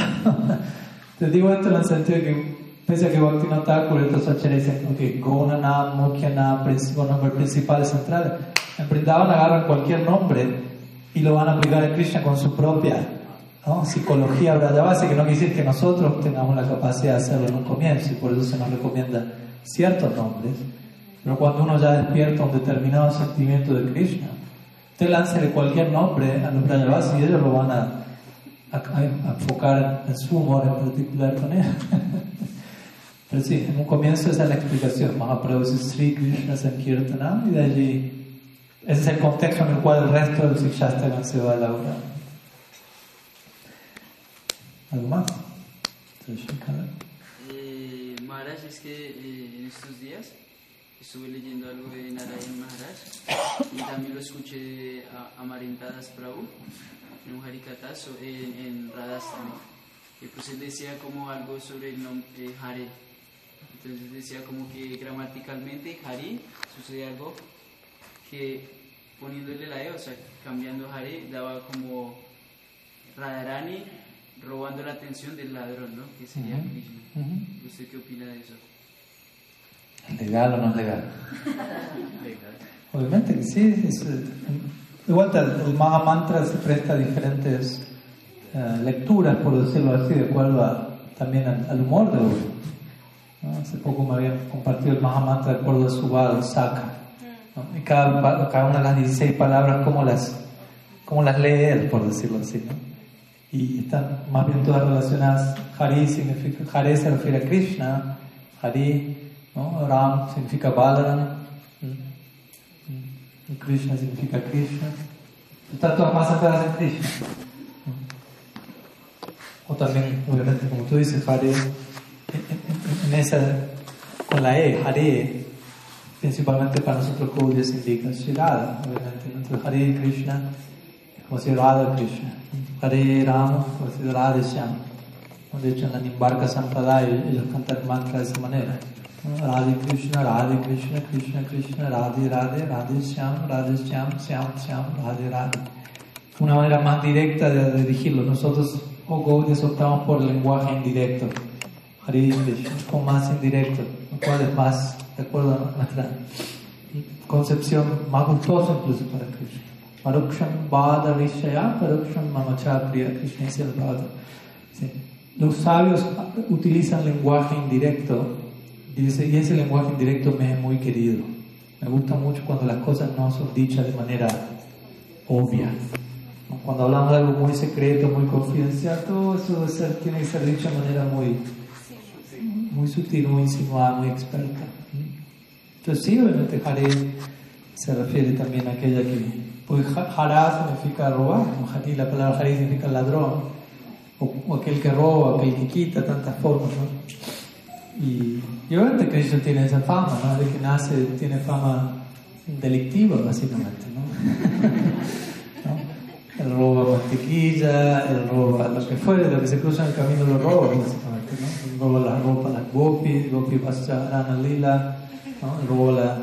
Speaker 1: Te digo esto en el sentido de que, pese a que Bhaktivinoda Thakur y otros acharyas dicen, ok, Gonanam, Mukyanam, principal, nombre principal, central, en agarran cualquier nombre y lo van a aplicar a Krishna con su propia ¿no? psicología Brajavasi, que no quiere decir que nosotros tengamos la capacidad de hacerlo en un comienzo, y por eso se nos recomienda ciertos nombres. Pero cuando uno ya despierta un determinado sentimiento de Krishna, usted láncele cualquier nombre a los Brajavasi y ellos lo van a, a- a enfocar en su humor en particular con él. Pero sí, en un comienzo esa es la explicación. Mahaprabhu dice Sri Krishna Sankirtanam y de allí, ese es el contexto en el cual el resto del Sikshastakam se va a elaborar. ¿Algo más?
Speaker 4: Eh, Maharaj, es que eh, en estos días estuve leyendo algo de Narayan Maharaj y también lo escuché a Amarintadas Prabhu en un harikatazo en, en. Y pues él decía como algo sobre el nombre eh, Hare. Entonces decía como que gramaticalmente Hari sucede algo que poniéndole la E, o sea, cambiando Hare, daba como Radharani robando la atención del ladrón, ¿no? Que sería
Speaker 1: Ujú.
Speaker 4: Krishna.
Speaker 1: Ujú.
Speaker 4: ¿Usted qué opina de eso?
Speaker 1: ¿Legal o no es legal? Obviamente que sí. es, de vuelta, el Maha Mantra se presta a diferentes eh, lecturas, por decirlo así, de acuerdo a- también al, al humor de uno. ¿no? Hace poco me habían compartido el Maha Mantra de acuerdo a su Bal, Saka. ¿no? Y cada, cada una de las 16 palabras, cómo las, cómo las lee él, por decirlo así. ¿no? Y están más bien todas relacionadas. Hari significa, Hare se refiere a Krishna, Hari, ¿no? Ram significa Balaram. ¿Mm? Y Krishna significa Krishna. Están todas más centradas en Krishna. O también, obviamente, como tú dices, Hare, en, en- en esa con la E, Hare, principalmente para nosotros Gaudiya significa Shirada, obviamente. Entonces Hare Krishna es como si Radha Krishna. Hare Rama, como si Radha Shyam. De hecho, en la Nimbarka Sampradaya ellos cantan el mantra de esa manera. Radhe Krishna, Radhe Krishna, Krishna Krishna, Radhe Radhe, Radhe Shyam, Radhe Shyam, Shyam Shyam, Radhe Radhe. Una manera más directa de dirigirlo. Nosotros, o oh optamos por el lenguaje indirecto. Hare Krishna, más indirecto, lo cual es más de acuerdo a nuestra concepción más gustosa incluso para Krishna. Maruksham Bada Vishaya, Paruksham Mamachapriya, Krishna dice el. Los sabios utilizan lenguaje indirecto y ese, y ese lenguaje indirecto me es muy querido. Me gusta mucho cuando las cosas no son dichas de manera obvia. Cuando hablamos de algo muy secreto, muy confidencial, todo eso ser, tiene que ser dicho de manera muy, muy sutil, muy insinuada, muy experta. Entonces sí, obviamente Hare se refiere también a aquella que... Pues Hara significa robar, la palabra Hare significa ladrón o, aquel que roba, aquel que quita, tantas formas, ¿no? Y, y obviamente Krishna tiene esa fama, ¿no? De que nace, tiene fama delictiva, básicamente, ¿no? ¿no? Él roba mantequilla, él roba lo que fuere, lo que se cruza en el camino lo roba, básicamente, ¿no? Él roba la ropa, las gopis, gopi pasarana lila, ¿no? Él roba la,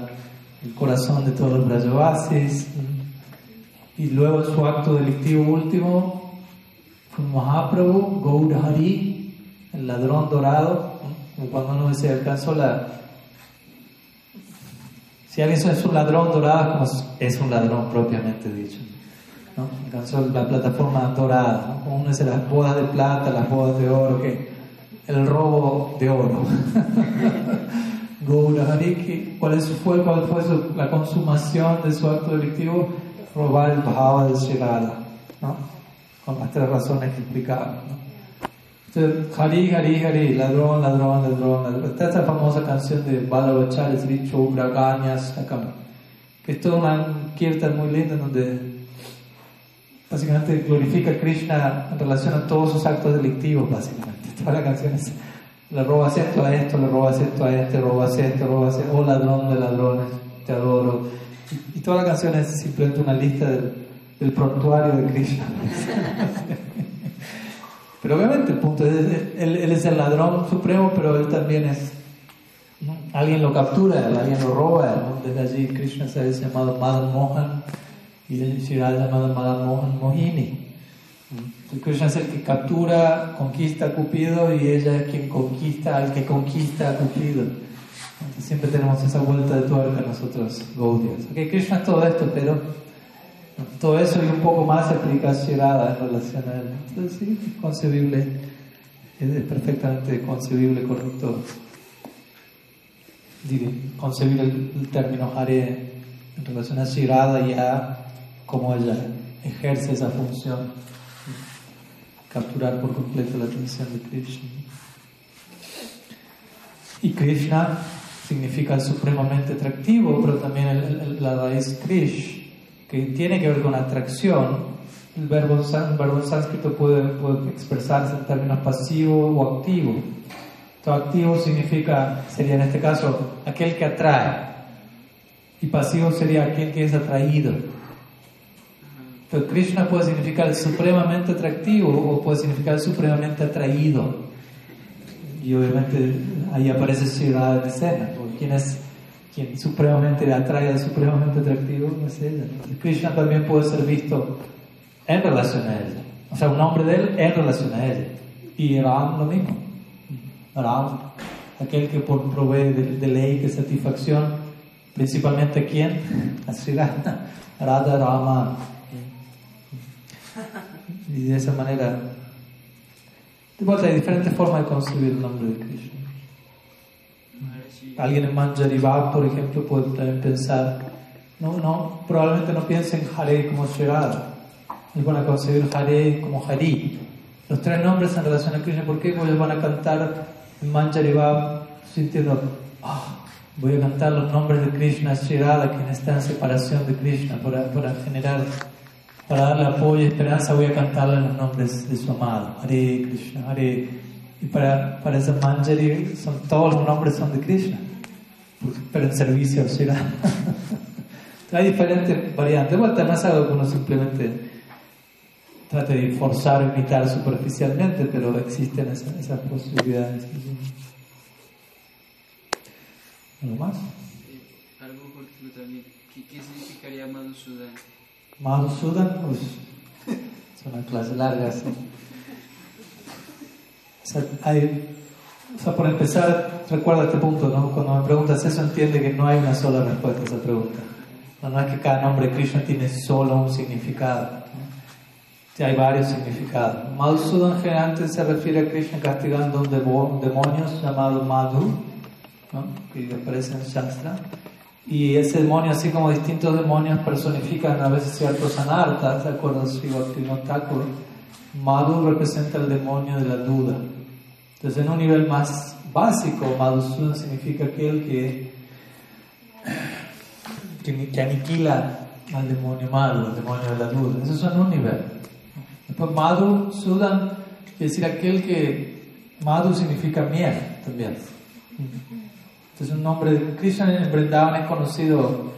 Speaker 1: el corazón de todos los brajavasis, y luego su acto delictivo último Mahaprabhu, Gaurahari, el ladrón dorado, cuando uno dice alcanzó la... Si alguien es un ladrón dorado, es un ladrón propiamente dicho. ¿no? Alcanzó la plataforma dorada, como uno dice las bodas de plata, las bodas de oro, que el robo de oro. ¿cuál fue, cuál fue la consumación de su acto delictivo? Robar el bhava de Shirada. ¿no? con las tres razones que explicaba. Hari, Hari, Hari, ladrón, ladrón, ladrón, ladrón. Está esta famosa canción de Balabachar, Chobra, Ganyas, que es toda una kirtan muy linda donde básicamente glorifica a Krishna en relación a todos sus actos delictivos, básicamente. Toda la canción es, le robas esto a esto, le robas esto a este, robas esto, robas esto, oh ladrón de ladrones, te adoro. Y, y toda la canción es simplemente una lista de el prontuario de Krishna. pero obviamente el punto es, él, él, es el ladrón supremo, pero él también es, alguien lo captura, alguien lo roba, desde allí Krishna se ha llamado Madan Mohan y se ha llamado Madan Mohan Mohini. Krishna es el que captura, conquista a Cupido y ella es quien conquista al que conquista a Cupido. Siempre tenemos esa vuelta de tuerca nosotros, Gaudiya. Okay, Krishna es todo esto, pero todo eso y un poco más explicacionada en relación a él. Entonces sí, es concebible, es perfectamente concebible, correcto, concebir el, término Hare en relación a Shirada y a cómo ella ejerce esa función, capturar por completo la atención de Krishna. Y Krishna significa supremamente atractivo, pero también la raíz Krish que tiene que ver con atracción, el verbo, el verbo sánscrito puede, expresarse en términos pasivo o activo. Entonces, activo significa, sería en este caso, aquel que atrae. Y pasivo sería aquel que es atraído. Entonces, Krishna puede significar supremamente atractivo o puede significar supremamente atraído. Y obviamente ahí aparece ciudad de escena. ¿Quién es quien supremamente atrae, supremamente atractivo, es ella. Krishna también puede ser visto en relación a ella. O sea, un nombre de él en relación a ella. Y Ram lo mismo. Ram, aquel que provee de, ley, de satisfacción, principalmente a quién? A Sri Radha Rama. Y de esa manera, de hay diferentes formas de concebir el nombre de Krishna. Alguien en Manjaribag, por ejemplo, puede también pensar, no, no, probablemente no piensen Hare como Shirada, ellos van a concebir Hare como Hari. Los tres nombres en relación a Krishna, ¿por qué? Porque ellos van a cantar en Manjaribag sintiendo, ah, voy a cantar los nombres de Krishna Shirada, quien está en separación de Krishna, para, para generar, para darle apoyo y esperanza, voy a cantarle los nombres de su amado, Hare Krishna, Hare y para, para esa Manjari son, todos los nombres son de Krishna. pero en servicio será. Hay diferentes variantes. Bueno, no es algo que uno simplemente trate de forzar o imitar superficialmente, pero existen esas, esas posibilidades. ¿Algo más?
Speaker 4: Eh, algo cortito también. ¿Qué, qué significaría Madhusudan?
Speaker 1: Madhusudan, pues, es una clase larga. ¿sí? Sea, hay, o sea, por empezar, recuerda este punto, ¿no? Cuando me preguntas eso, entiende que no hay una sola respuesta a esa pregunta. No, no es que cada nombre de Krishna tiene solo un significado. ¿no? Hay varios significados. Madhusudan generalmente se refiere a Krishna castigando un demonio llamado Madhu, ¿no? que aparece en Shastra. Y ese demonio, así como distintos demonios, personifican a veces ciertos anartas, de acuerdo a Sri Thakur. Madhu representa el demonio de la duda. Entonces, en un nivel más básico, Madhusudan significa aquel que, que, aniquila al demonio Madhu, al demonio de la duda. Eso es en un nivel. Después, Madhu Sudan quiere decir aquel que. Madhu significa miel también. Entonces, un nombre de Krishna en Vrindavan es conocido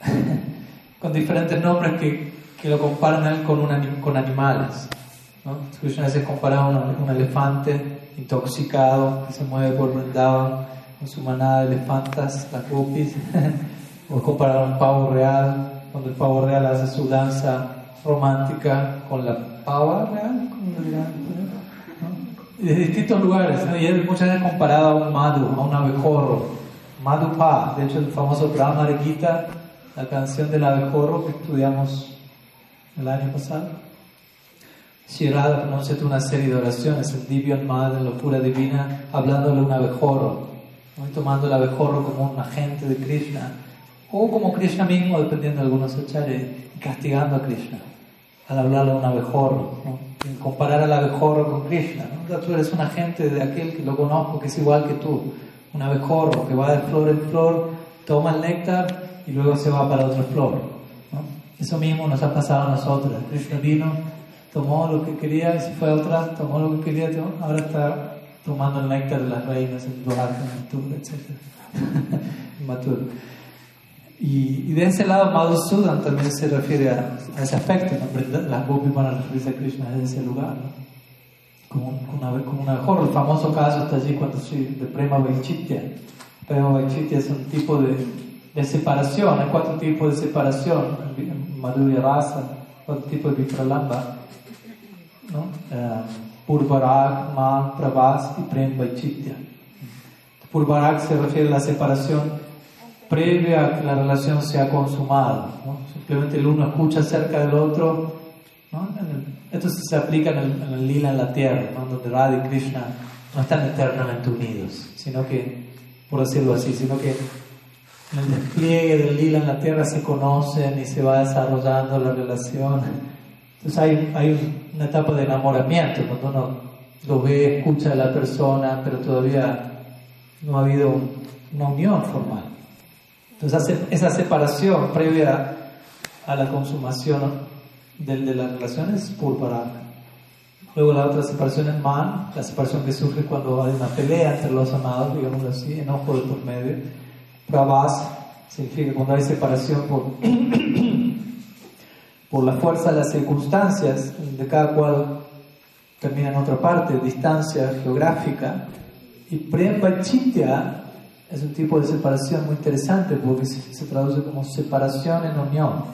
Speaker 1: con diferentes nombres que, que lo comparan con, un, con animales. Krishna veces compara a un elefante intoxicado que se mueve por Vrindavan con su manada de elefantas, las gopis, o comparar a un pavo real, cuando el pavo real hace su danza romántica con la pava real, y de distintos lugares, ¿no? y él muchas veces comparado a un madhu, a un abejorro, madhupa, de hecho el famoso Brahma Gita, la canción del abejorro que estudiamos el año pasado, Shirada pronuncia una serie de oraciones, el Divyan Madre, la locura divina, hablándole a un abejorro, ¿no? tomando el abejorro como un agente de Krishna, o como Krishna mismo, dependiendo de algunos acharyas, y castigando a Krishna al hablarle a un abejorro, ¿no? comparar al abejorro con Krishna. ¿no? Tú eres un agente de aquel que lo conozco, que es igual que tú, un abejorro que va de flor en flor, toma el néctar y luego se va para otra flor. ¿no? Eso mismo nos ha pasado a nosotros. Krishna vino tomó lo que quería se fue a otra, tomó lo que quería, tomó, ahora está tomando el néctar de las reinas, el Dwarka, el etc. Matur. Y, y, de ese lado, Madhusudan también se refiere a, a ese aspecto. ¿no? Las gopis van a referirse a Krishna en ese lugar, ¿no? como, una, como una mejor. El famoso caso está allí cuando soy de Prema Vaichitya. Prema Vaichitya es un tipo de, de separación, hay cuatro tipos de separación: Madhurya Rasa, cuatro tipos de Vipralamba. ¿No? Uh, Purvarag, Ma, Prabhas y Prem Vaichitya. Purvarag se refiere a la separación previa a que la relación sea consumada. ¿no? Simplemente el uno escucha acerca del otro. ¿no? Esto se aplica en el, en el lila en la tierra, ¿no? donde Radha y Krishna no están eternamente unidos, sino que, por decirlo así, sino que en el despliegue del lila en la tierra se conocen y se va desarrollando la relación. Entonces hay, hay una etapa de enamoramiento, cuando uno lo ve, escucha a la persona, pero todavía no ha habido una unión formal. Entonces esa separación previa a la consumación de, de las relaciones es púrpura. Luego la otra separación es man, la separación que surge cuando hay una pelea entre los amados, digamos así, enojo de por medio. Pravas significa cuando hay separación por, por la fuerza de las circunstancias, de cada cual termina en otra parte, distancia geográfica. Y Prembachitya es un tipo de separación muy interesante porque se, se, traduce como separación en unión.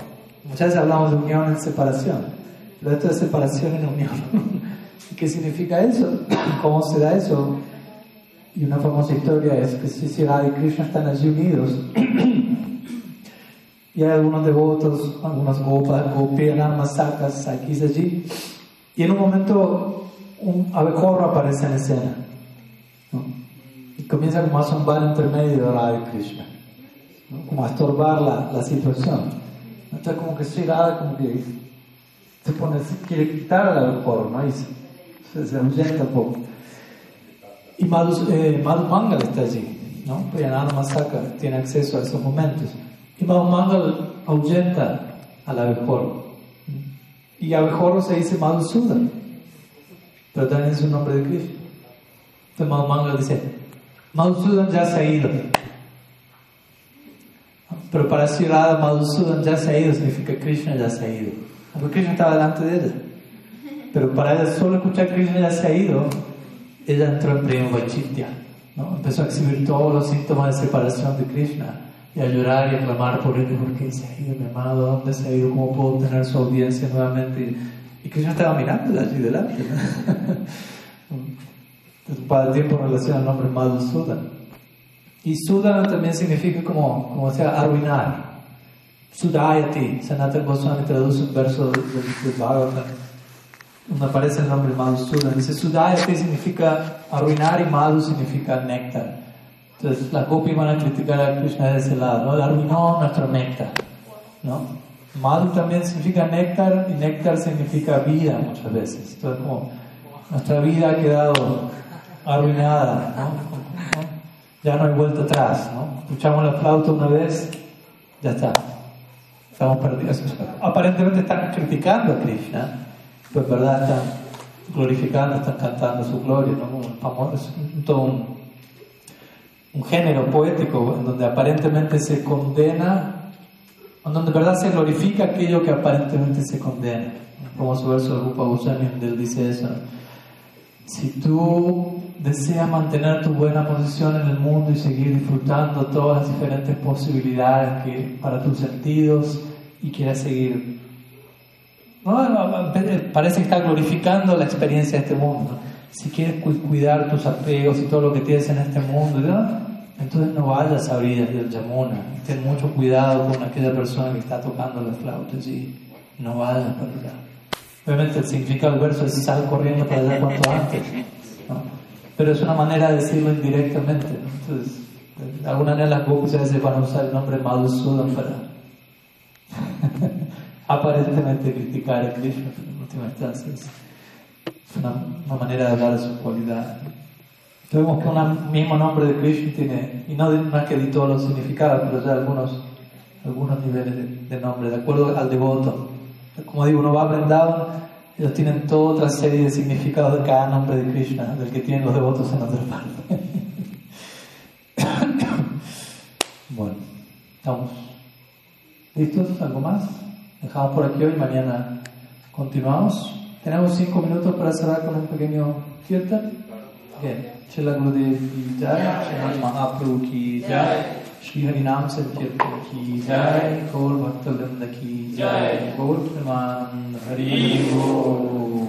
Speaker 1: Muchas veces hablamos de unión en separación, pero esto es separación en unión. ¿Qué significa eso? ¿Cómo se da eso? Y una famosa historia es que Sri y Krishna están allí unidos. y hay algunos devotos, algunas gopas, gopianas, sacas, aquí y allí. Y en un momento un abejorro aparece en escena. y comienza como a zumbar entre medio de Radha Krishna, como a estorbar la, la situación. Entonces como que como que se pone, quiere quitar al abejorro, ¿no? Y se, se ahuyenta un poco. Y Madhu, eh, Madhu Mangal está allí, ¿no? Priyanana Masaka tiene acceso a esos momentos. Y Madhu Mangal ahuyenta al abejorro. Y abejorro se dice Madhusudan, pero también es un nombre de Krishna. Entonces Madhu Mangal dice, Madhusudan ya se ha ido. Pero para Sri Radha Madhusudan ya se ha ido significa Krishna ya se ha ido. Porque Krishna estaba delante de ella. Pero para ella solo escuchar Krishna ya se ha ido, ella entró en Prema. ¿no? Empezó a exhibir todos los síntomas de separación de Krishna y a llorar y a clamar por él. ¿Por qué se ha ido mi amado? ¿Dónde se ha ido? ¿Cómo puedo tener su audiencia nuevamente? Y Krishna estaba mirándola allí delante. ¿no? Para tiempo en relación al nombre Madhusudan. Y Sudana también significa como, como sea, arruinar. Sudayati, Sanatana Goswami traduce un verso del de, de Bhagavatam, donde aparece el nombre Madhusudan. Dice, Sudayati significa arruinar y Madhu significa néctar. Entonces, las gopis van a criticar a Krishna de ese lado, ¿no? Arruinó nuestro néctar, ¿no? Madhu también significa néctar y néctar significa vida muchas veces. Entonces, como nuestra vida ha quedado arruinada, ¿no? ya no hay vuelta atrás, ¿no? Escuchamos la flauta una vez, ya está, estamos perdidos. Aparentemente están criticando a Krishna, pues verdad están glorificando, están cantando su gloria, ¿no? Es todo un, un género poético en donde aparentemente se condena, en donde de verdad se glorifica aquello que aparentemente se condena. Como su verso de Rupa Goswami, dice eso. Si tú deseas mantener tu buena posición en el mundo y seguir disfrutando todas las diferentes posibilidades que, para tus sentidos y quieras seguir. parece que está glorificando la experiencia de este mundo. Si quieres cuidar tus apegos y todo lo que tienes en este mundo, entonces no vayas a orillas del Yamuna. Ten mucho cuidado con aquella persona que está tocando la flauta y no vayas para allá. Obviamente el significado del verso es sal corriendo para allá cuanto antes. Pero es una manera de decirlo indirectamente. Entonces, de alguna manera las a veces van a usar el nombre Madhusudan para aparentemente criticar a Krishna, en última instancia una, una, manera de hablar de su cualidad. Vemos que un mismo nombre de Krishna tiene, y no, no es que di todos los significados, pero ya algunos, algunos niveles de, de nombre, de acuerdo al devoto. Como digo, uno va aprendiendo ellos tienen toda otra serie de significados de cada nombre de Krishna, del que tienen los devotos en otra parte. bueno, ¿estamos listos? ¿Algo más? Dejamos por aquí hoy, mañana continuamos. Tenemos cinco minutos para cerrar con un pequeño kirtan. Bien, Chela Gurudev ki jai, Chela Mahaprabhu ki jai, Shri Harinam Sankirtan ki jai, Gaur Bhakta Vrinda ki jai, Gaur Praman Hari Om.